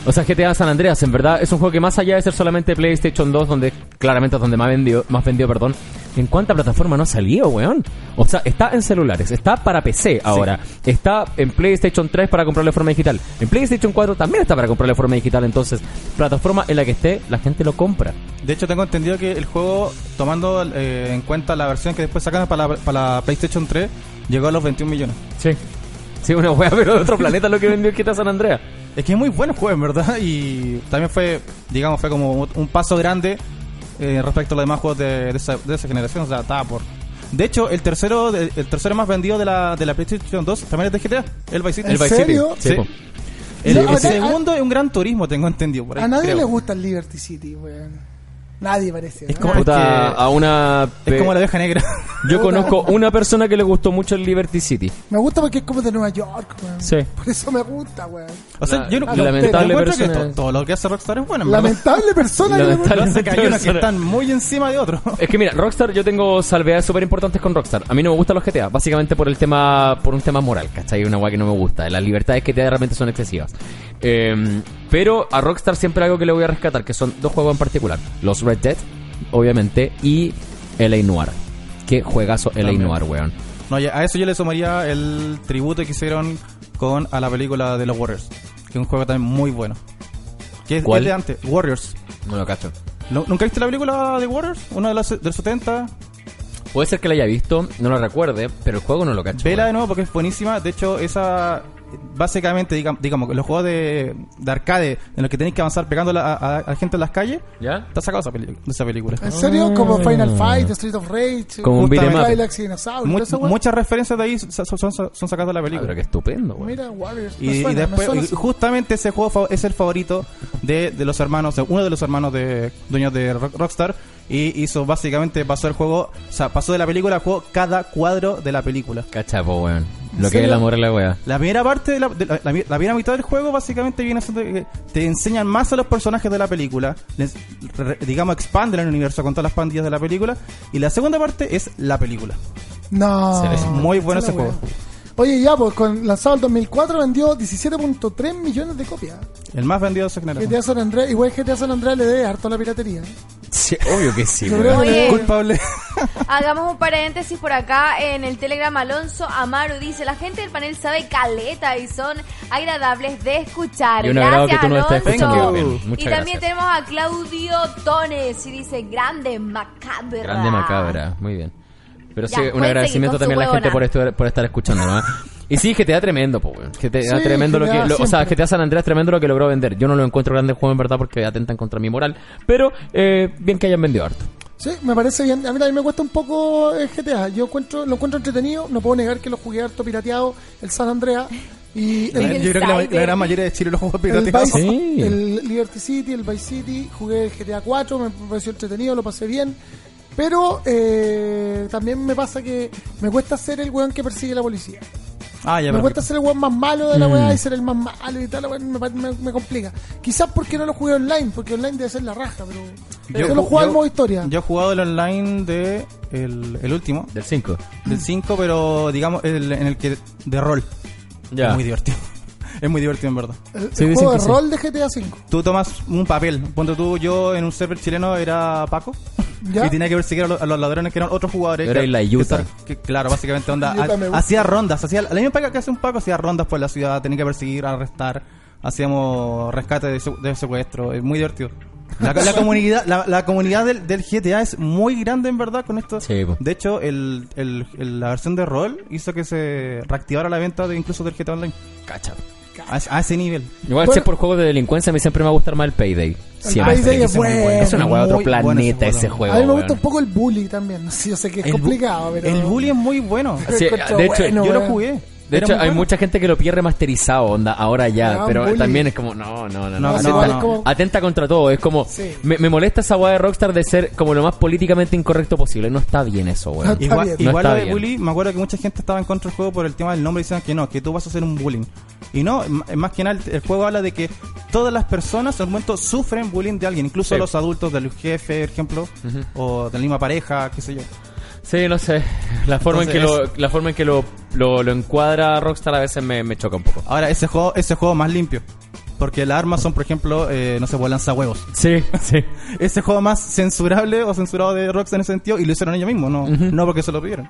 O sea, GTA San Andreas, en verdad, es un juego que más allá de ser solamente PlayStation 2, donde claramente es donde más vendió, más vendió, perdón, ¿en cuánta plataforma no ha salido, weón? O sea, está en celulares, está para PC ahora, está en PlayStation 3 para comprarlo de forma digital, en PlayStation 4 también está para comprarlo de forma digital, entonces, plataforma en la que esté, la gente lo compra. De hecho, tengo entendido que el juego, tomando eh, en cuenta la versión que después sacaron para la, para la PlayStation 3, llegó a los 21 millones. Sí. Sí, una wea, pero de otro planeta lo que vendió el GTA San Andreas. Es que es muy bueno el juego, en verdad. Y también fue, digamos, fue como un paso grande eh, respecto a los demás juegos de, de esa, de esa generación. O sea, estaba por. De hecho, el tercero de- el tercero más vendido de la, de la PlayStation 2 también es de GTA, el Vice City. ¿En El Vice serio? City. Sí. El, No, segundo es un gran turismo, tengo entendido. Por ahí, A nadie creo. le gusta el Liberty City, weón. Nadie parece. Es ¿no? como- Puta, a una... Es como la oveja negra. Yo conozco una persona que le gustó mucho el Liberty City. Me gusta porque es como de Nueva York, weón. Sí. Por eso me gusta, weón. O sea, La- yo no, la lamentable encuentro que persona- to- todo lo que hace Rockstar es bueno, en verdad. Lamentable persona que le gusta. Lamentable- Lo que pasa es que hay unos que están muy encima de otros. Es que mira, Rockstar, yo tengo salvedades súper importantes con Rockstar. A mí no me gustan los GTA, básicamente por el tema, por un tema moral, ¿cachai? Una guay que no me gusta. Las libertades que te da realmente son excesivas. Eh, pero a Rockstar siempre hay algo que le voy a rescatar, que son dos juegos en particular. Los Red Dead, obviamente, y LA Noir. Qué juegazo LA También. Noir, weón. No, a eso yo le sumaría el tributo que hicieron con a la película de los Warriors, que es un juego también muy bueno. Que es, ¿Cuál? es de antes, Warriors. No lo cacho. ¿No- ¿Nunca viste la película de Warriors? Una de los, de los 70. Puede ser que la haya visto, no lo recuerde, pero el juego no lo cacho. Vela de weón. nuevo porque es buenísima. De hecho, esa. Básicamente, digamos, digamos que los juegos de, de arcade en los que tenéis que avanzar pegando a, a- a la gente en las calles, ¿Ya? está sacado esa de esa película. ¿En serio? Como Final Fight, Street of Rage, Como un beat'em up. Cadillacs y Dinosaurios, Mu- muchas referencias de ahí son, son- son- son sacadas de la Ah, película. pero qué estupendo, weón. Mira, Warriors. Y, después, suena y así. justamente ese juego fa- es el favorito de, de los hermanos, de uno de los hermanos de dueños de Rock- Rockstar. Y hizo básicamente, pasó el juego, o sea, pasó de la película al juego cada cuadro de la película. Cachapo, weón. Lo que es el amor en la wea. La primera parte, de la, de la- la- la primera mitad del juego básicamente viene siendo que te enseñan más a los personajes de la película, les, re- digamos, expanden el universo con todas las pandillas de la película. Y la segunda parte es la película. No. Es muy bueno ese juego. wea. Oye, ya, pues con, lanzado el 2004 vendió 17.3 millones de copias. El más vendido de esa generación. GTA San Andreas, igual GTA San Andreas le debe harto a la piratería. Sí, obvio que sí, Oye. le- Culpable. Hagamos un paréntesis por acá en el Telegram. Alonso Amaru dice: La gente del panel sabe caleta y son agradables de escuchar. Y un agrado que Gracias, tú nos estés Alonso. Y también gracias. tenemos a Claudio Tones y dice: Grande macabra. Grande macabra, muy bien. Pero Ya, sí, un agradecimiento también a la gente por, esto, por estar escuchando, ¿no? Y sí, GTA tremendo, po, Sí, tremendo lo que... Lo- o sea. GTA San Andreas tremendo lo que logró vender. Yo no lo encuentro grande juego en verdad porque atentan contra mi moral. Pero, eh, bien que hayan vendido harto. Sí, me parece bien. A mí también me cuesta un poco el GTA. Yo encuentro, lo encuentro entretenido. No puedo negar que lo jugué harto pirateado, el San Andreas. Y Yo creo que la, la gran mayoría de Chile lo jugó el, pirateados. Vice- el Liberty City, el Vice City, jugué el GTA 4, me pareció entretenido, lo pasé bien. Pero eh, también me pasa que me cuesta ser el weón que persigue a la policía. Ah, ya, me perfecto. cuesta ser el weón más malo de la Mm. weá y ser el más malo y tal, la weá, me, me- me complica. Quizás porque no lo jugué online, porque online debe ser la raja, pero yo, lo ju- juego al modo historia. Yo he jugado el online de el, el último. Del 5. Del 5, pero digamos el, en el que de rol. Ya. Es muy divertido. Es muy divertido en verdad. El, el juego de rol de GTA V. Tú tomas un papel. Ponte tú, yo en un server chileno era Paco. Ya. Y tenía que perseguir a los, a los ladrones que eran otros jugadores. Era que- la Utah. que, claro, básicamente onda. Ha- hacía rondas. Hacía, la misma paga que hace un Paco, hacía rondas por la ciudad. Tenía que perseguir, arrestar. Hacíamos rescate de, se- de secuestro. Es muy divertido. La, la comunidad, la, la comunidad del, del GTA es muy grande en verdad con esto. Sí. De hecho, el, el- el- la versión de rol hizo que se reactivara la venta de incluso del GTA Online. Cacha. A, a ese nivel. Igual, si es por juegos de delincuencia, a mí siempre me va a gustar más el Payday. Siempre. Payday es bueno. weá- Es una weá de otro bueno planeta ese juego. a mí me gusta un poco el bully también. Sí, yo sé que es El complicado, pero. El bully es muy bueno. Sí, de hecho, bueno, yo lo jugué. De Era hecho, hay bueno. mucha gente que lo pide remasterizado, onda, ahora ya, Ah, pero bully. también es como, no, no, no, no. No, atenta, no, no. como- atenta contra todo, es como, Sí. me, me molesta esa weá de Rockstar de ser como lo más políticamente incorrecto posible, no está bien eso, weón. Igual, igual lo de bien. bully, me acuerdo que mucha gente estaba en contra del juego por el tema del nombre y decían que no, que tú vas a hacer un bullying. Y no, más que nada el, juego habla de que todas las personas en un momento sufren bullying de alguien, incluso Sí. los adultos del jefe, por ejemplo, o de la misma pareja, qué sé yo. Sí, no sé, la forma en que, Entonces lo, la forma en que lo, lo, lo encuadra Rockstar a veces me, me choca un poco. Ahora, ese juego, ese juego más limpio. Porque las armas son, por ejemplo, eh, no sé, pues lanzahuevos. Sí, sí. Ese juego más censurable o censurado de Rockstar en ese sentido y lo hicieron ellos mismos, no, no porque se lo pidieron.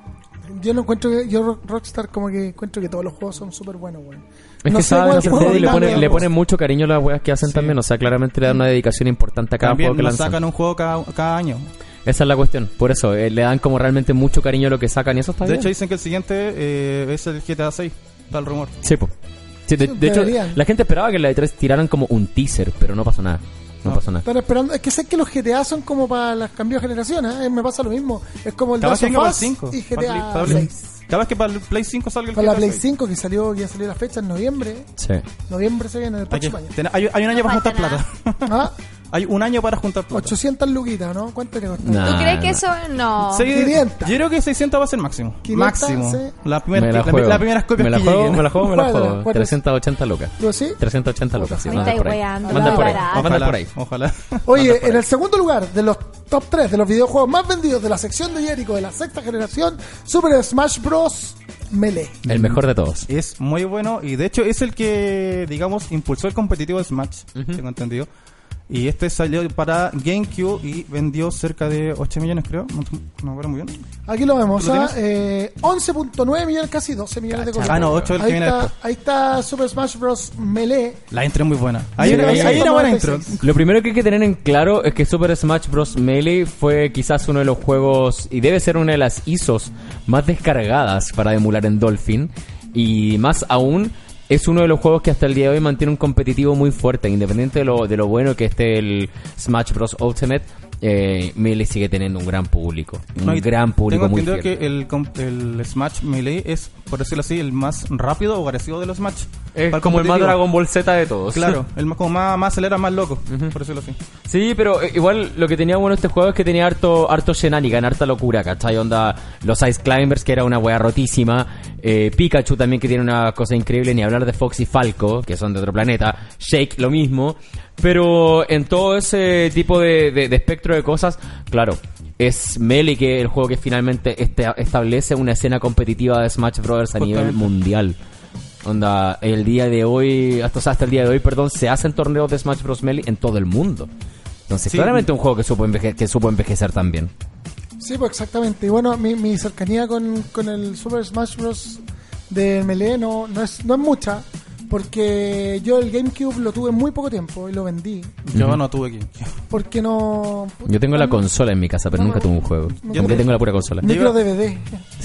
Yo no encuentro que. Yo, Rockstar, como que encuentro que todos los juegos son súper buenos, weón. Es No que saben hacer y le ponen, le ponen mucho cariño a las weas que hacen también, o sea, claramente le dan una dedicación importante a cada También juego que lanzan. sacan un juego cada, cada año. Esa es la cuestión, por eso, eh, le dan como realmente mucho cariño a lo que sacan y eso está De bien. hecho, dicen que el siguiente eh, es el GTA 6. Está el rumor. Sí, po. Sí, de, Sí, de hecho, la gente esperaba que en la E3 tiraran como un teaser, pero no pasó nada. No, pasó nada. Están esperando. Es que sé que los GTA son como para las cambios de generaciones. ¿eh? Me pasa lo mismo. Es como el of Us 5. y GTA para el- 6. Capaz que para el Play 5 salga el Para la GTA Play 6. 5 que salió, ya salió la fecha en noviembre. Sí. Noviembre se viene el Hay, que- próximo año. ten- hay- hay un año para juntar plata. Ah, hay un año para juntar plata. 800 luquitas, ¿no? ¿Cuánto le costó? Nah. ¿Tú crees que no. eso no? Sí, 500. Yo creo que 600 va a ser máximo. 500, máximo. sí. La primera, me la la, juego. la primeras copias me la que juego, lleguen. me la juego, me la ¿Cuál, juego. cuál es? 380 lucas. ¿Tú sí? 380 lucas, sí, Me estáis por ahí. weando, Va a andar por ahí. barato. Va a andar por ahí. Ojalá. Oye, en el segundo lugar de los top 3 de los videojuegos más vendidos de la sección de Jericho de la sexta generación, Super Smash Bros. Melee. El mejor de todos. Es muy bueno y de hecho es el que, digamos, impulsó el competitivo de Smash, tengo entendido. Y este salió para GameCube y vendió cerca de 8 millones, creo. No, no me acuerdo muy bien. Aquí lo vemos, ¿Lo ¿ah? eh, 11.9 millones, casi 12 millones de Cacha. copias. Ah, no, 8 el que ahí, viene está, después. ahí está Super Smash Bros. Melee. La intro es muy buena. Ahí, Sí, era- ahí, sí, ahí era buena 96. intro. Lo primero que hay que tener en claro es que Super Smash Bros. Melee fue quizás uno de los juegos, y debe ser una de las ISOs más descargadas para emular en Dolphin. Y más aún, es uno de los juegos que hasta el día de hoy mantiene un competitivo muy fuerte. Independiente de lo, de lo bueno que esté el Smash Bros. Ultimate, eh, Melee sigue teniendo un gran público. Un No, gran público Tengo muy entendido fiel. que el, el Smash Melee es, por decirlo así, el más rápido o agresivo de los Smash. Es Para como el más. Dragon Ball Z de todos. Claro, el más, como más, más acelera, más loco, por decirlo así. Sí, pero eh, igual lo que tenía bueno este juego es que tenía harto, harto shenanigan, harta locura, ¿cachai? Onda, los Ice Climbers, que era una wea rotísima. eh, Pikachu también, que tiene una cosa increíble. Ni hablar de Fox y Falco, que son de otro planeta. Shake, lo mismo. Pero en todo ese tipo de, de- de espectro de cosas, claro. Es Melee que el juego que finalmente este- establece una escena competitiva de Smash Bros. a nivel mundial. Onda, el día de hoy, hasta, o sea, hasta el día de hoy, perdón, se hacen torneos de Smash Bros. Melee en todo el mundo. Entonces, Sí. claramente un juego que supo, enveje- que supo envejecer también. Sí, pues exactamente. Y bueno, mi, mi cercanía con, con el Super Smash Bros. de Melee no, no, es, no es mucha, porque yo el GameCube lo tuve muy poco tiempo y lo vendí. Yo no tuve aquí. Porque no... Yo tengo la consola en mi casa, pero nunca tuve un juego. Yo Yo tengo- tengo la pura consola. Micro DVD.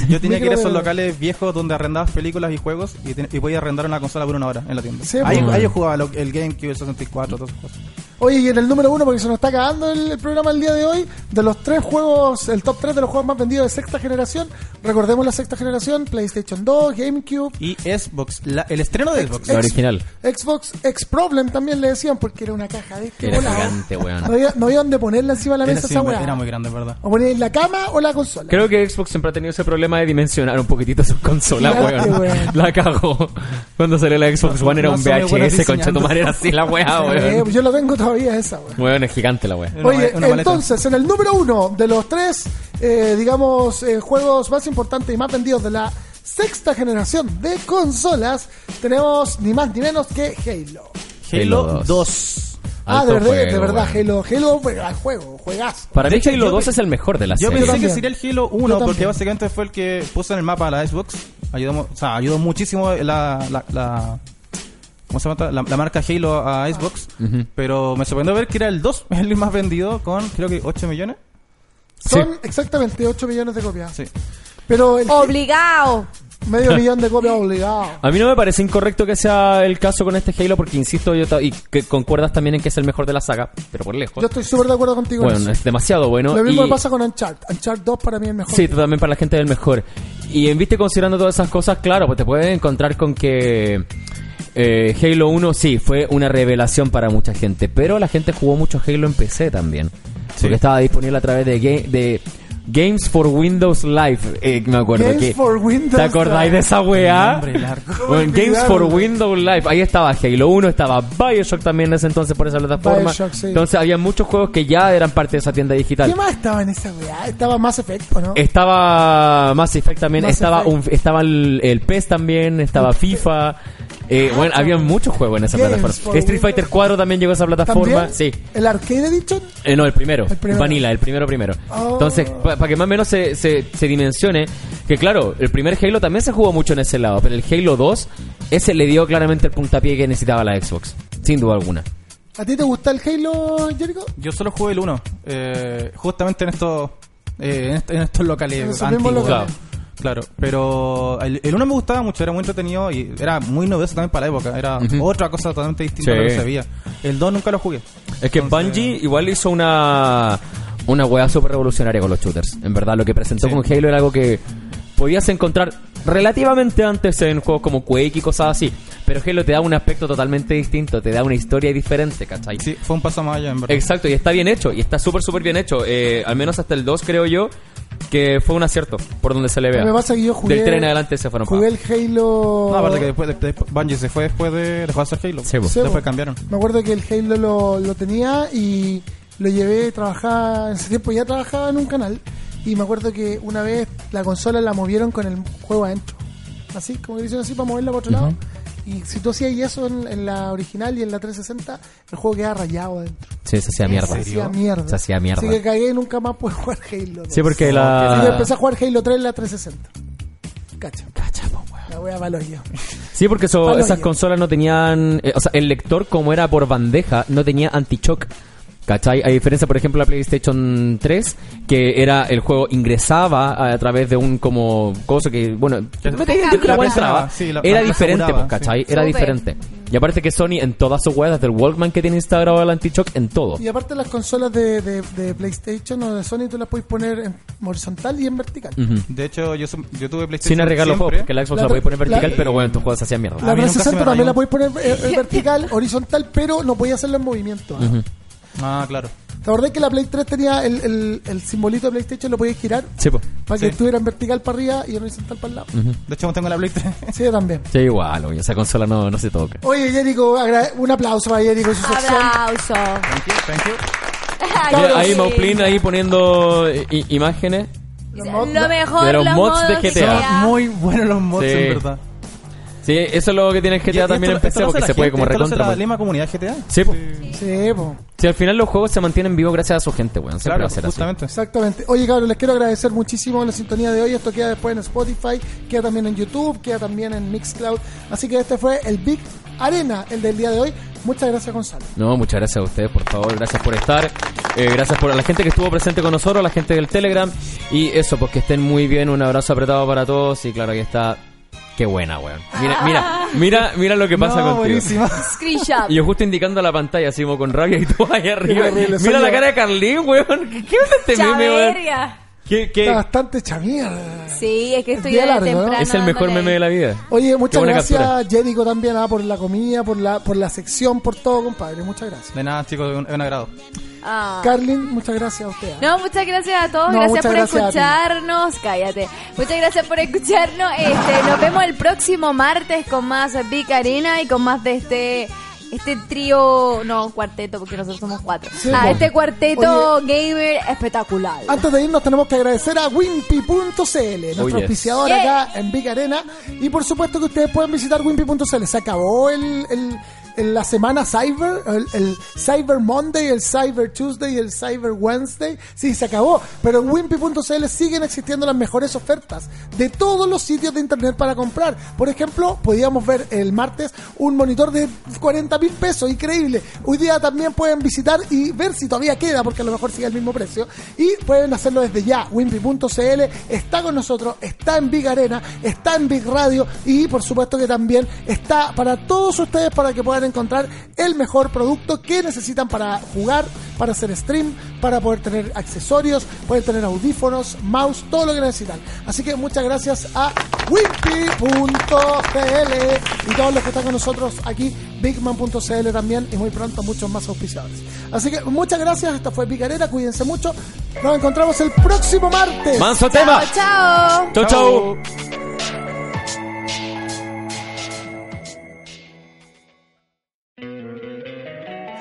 Yo tenía que ir a esos locales viejos donde arrendabas películas y juegos y, ten- y podía arrendar una consola por una hora en la tienda. Sí, ahí, pues. ahí yo jugaba lo- el GameCube, el 64, todas esas cosas. Oye, y en el número uno, porque se nos está acabando el, el programa el día de hoy, de los tres juegos, el top 3 de los juegos más vendidos de sexta generación, recordemos la sexta generación, PlayStation 2, GameCube, Y Xbox, la- el estreno de Xbox. La original. Xbox X Problem también le decían, porque era una caja de este Era gigante, No weón. había, no había donde ponerla encima de la mesa esa weá. era muy grande, ¿verdad? O poner en la cama o la consola. Creo que Xbox siempre ha tenido ese problema de dimensionar un poquitito sus consolas, weón. weón. La cagó. Cuando salió la Xbox One era no un VHS, concha tu diseñando. madre, era así la weá, Eh, weón. yo lo tengo todavía esa. Weón, es gigante la weá. Oye, entonces, en el número uno de los tres, eh, digamos, eh, juegos más importantes y más vendidos de la sexta generación de consolas, tenemos ni más ni menos que Halo. Halo 2. Ah, de verdad, de juego, verdad, weón. Halo, Halo, fue gran juego, juegazo. Para De mí hecho, Halo yo 2 pe- es el mejor de la Yo serie. pensé también. que sería el Halo Yo 1 porque básicamente fue el que puso en el mapa la Xbox. Ayudó, o sea, ayudó muchísimo la, la, la- ¿cómo se llama? La, la marca Halo a Xbox. Pero me sorprendió ver que era el 2, el más vendido con creo que 8 millones. Son exactamente 8 millones de copias. Sí. Pero el Obligado. medio millón de copias obligado. A mí no me parece incorrecto que sea el caso con este Halo porque insisto yo y que concuerdas también en que es el mejor de la saga, pero por lejos. Yo estoy súper de acuerdo contigo en Bueno, eso. es demasiado bueno. Lo mismo y- me pasa con Uncharted. Uncharted 2 para mí es el mejor. Sí, también para la gente del mejor. Y en viste considerando todas esas cosas, claro, pues te puedes encontrar con que eh, Halo 1 sí fue una revelación para mucha gente, pero la gente jugó mucho Halo en PC también. Porque estaba disponible a través de, ga- de Games for Windows Live, eh, me acuerdo Games que for Windows ¿Te acordáis de esa weá? Bueno, Games for? Windows Live, ahí estaba Halo 1, estaba BioShock también en ese entonces por esa plataforma. BioShock, sí. Entonces había muchos juegos que ya eran parte de esa tienda digital. ¿Qué más estaba en esa weá? Estaba Mass Effect, ¿o no? Estaba Mass Effect también, Mass estaba Effect. un, estaba el, el PES también, estaba FIFA. Eh, bueno, había muchos juegos en esa Games plataforma. for Street Fighter 4 también llegó a esa plataforma. ¿También? Sí. ¿El Arcade Edition? Eh, no, el primero. El primero. Vanilla, el primero primero. Oh. Entonces, para que más o menos se, se, se dimensione, que claro, el primer Halo también se jugó mucho en ese lado, pero el Halo 2, ese le dio claramente el puntapié que necesitaba la Xbox. Sin duda alguna. ¿A ti te gusta el Halo, Jericho? Yo solo jugué el 1. eh, justamente en estos, eh, en, est- en estos locales antiguos. mismos locales. Claro, pero el, el 1 me gustaba mucho, era muy entretenido y era muy novedoso también para la época. Era Ujú. otra cosa totalmente distinta a Sí. lo que se veía. El 2 nunca lo jugué. Es que Entonces- Bungie igual hizo una una weá súper revolucionaria con los shooters. En verdad, lo que presentó Sí. con Halo era algo que podías encontrar relativamente antes en juegos como Quake y cosas así. Pero Halo te da un aspecto totalmente distinto, te da una historia diferente, ¿cachai? Sí, fue un paso más allá, en verdad. Exacto, y está bien hecho, y está súper, súper bien hecho. Eh, al menos hasta el 2, creo yo, que fue un acierto, por donde se le vea. Me pasa que yo jugué- Del 3 en adelante se fueron Jugué pa. el Halo... No, aparte que después, de, de- Bungie se fue después de dejó de hacer Halo. Sí, después cambiaron. Me acuerdo que el Halo lo, lo tenía y lo llevé, trabajaba, en ese tiempo ya trabajaba en un canal y me acuerdo que una vez la consola la movieron con el juego adentro. Así, como que hicieron así para moverla para otro lado. Y si tú hacías eso en, en la original y en la 360, el juego quedaba rayado adentro. Sí, se hacía mierda. Se hacía mierda. Se hacía mierda. Así que cagué y nunca más pude jugar Halo. Sí, porque Así que la... empecé a jugar Halo 3 en la 360. Cacha. Cacha, La voy a valor yo. Sí, porque esas yo. consolas no tenían... eh, o sea, el lector, como era por bandeja, no tenía anti-shock. ¿Cachai? A diferencia, por ejemplo, de la PlayStation 3, que era el juego ingresaba a, a través de un como coso que, bueno, Que- la weá entraba. sí, la- era diferente, pues, ¿cachai? sí. Era diferente. Y aparte que Sony en todas sus weas, desde el Walkman que tiene instaurado el anti-shock, en todo. Y aparte las consolas de, de, de PlayStation o de Sony tú las puedes poner en horizontal y en vertical. De hecho, yo, yo tuve PlayStation Sin arreglar los juegos, siempre. porque la Xbox La- la, podéis poner vertical, la- pero bueno, tus juegos se hacían mierda. La A mí nunca se 360 me también la puedes poner eh, eh, vertical, horizontal, pero no podías hacerlo en movimiento. Ah, claro. ¿Te acordás que la Play 3 tenía el, el, el simbolito de PlayStation, lo podías girar? Sí, pues. Para que Sí. estuviera en vertical para arriba y en horizontal para el lado. De hecho, tengo la Play 3. Sí, yo también. Sí, igual, oye, esa consola no, no se toca. Oye, Jericho, agra- un aplauso para Jericho y su sección. Aplauso. Thank you, thank you. Ahí. Mauplin ahí poniendo i- i- imágenes. Los mod- Lo mejor, De los los mods de GTA. Son muy buenos los mods, Sí. en verdad. Sí, eso es lo que tiene el GTA también en PC, porque se puede como recontra. la misma comunidad GTA? Sí, po. Sí, po. Si al final los juegos se mantienen vivos gracias a su gente, weón. Siempre Claro, va a ser así. Exactamente. Oye, cabrón, les quiero agradecer muchísimo la sintonía de hoy. Esto queda después en Spotify, queda también en YouTube, queda también en Mixcloud. Así que este fue el Big Arena, el del día de hoy. Muchas gracias, Gonzalo. No, muchas gracias a ustedes, por favor. Gracias por estar. Eh, gracias por a la gente que estuvo presente con nosotros, a la gente del Telegram. Y eso, pues que estén muy bien. Un abrazo apretado para todos. Y claro, aquí está. Qué buena, weón. Mira, mira, mira, mira lo que pasa No, contigo. buenísima. Screenshot. Y yo justo indicando a la pantalla, así como con rabia y todo ahí arriba. horrible, Mira la cara de Carlín, weón. ¿Qué, qué onda este meme, weón? ¿Qué, qué? Está bastante chamierda. Sí, es que estoy de largo, ¿no? temprano. Es el mejor meme de la vida. Oye, muchas gracias. Jerico, también, ah, por la comida, por la, por la sección, por todo, compadre. Muchas gracias. De nada, chicos, es un, un agrado. Ah. Carlin, muchas gracias a usted. ah. No, muchas gracias a todos, No, gracias por gracias escucharnos, cállate. Muchas gracias por escucharnos. Este, nos vemos el próximo martes con más Big Arena y con más de este este trío, no, cuarteto, porque nosotros somos cuatro. Sí, ah, este cuarteto gamer espectacular. Antes de irnos tenemos que agradecer a Wimpy.cl, nuestro Oh, yes. auspiciador Yeah. acá en Big Arena. Y por supuesto que ustedes pueden visitar Wimpy.cl. Se acabó el, el- el- la semana Cyber, el, Cyber Monday, el Cyber Tuesday el Cyber Wednesday. Sí, se acabó. Pero en Wimpy.cl siguen existiendo las mejores ofertas de todos los sitios de internet para comprar. Por ejemplo, podíamos ver el martes un monitor de 40 mil pesos, increíble. Hoy día también pueden visitar y ver si todavía queda, porque a lo mejor sigue el mismo precio. Y pueden hacerlo desde ya. Wimpy.cl está con nosotros, está en Big Arena, está en Big Radio y por supuesto que también está para todos ustedes para que puedan encontrar el mejor producto que necesitan para jugar, para hacer stream, para poder tener accesorios, poder tener audífonos, mouse, todo lo que necesitan. Así que muchas gracias a Wimpy.cl y todos los que están con nosotros aquí, Bigman.cl también y muy pronto muchos más auspiciadores. Así que muchas gracias, esta fue Big Arena, cuídense mucho. Nos encontramos el próximo martes. Manso tema. Chao. Chau, chau.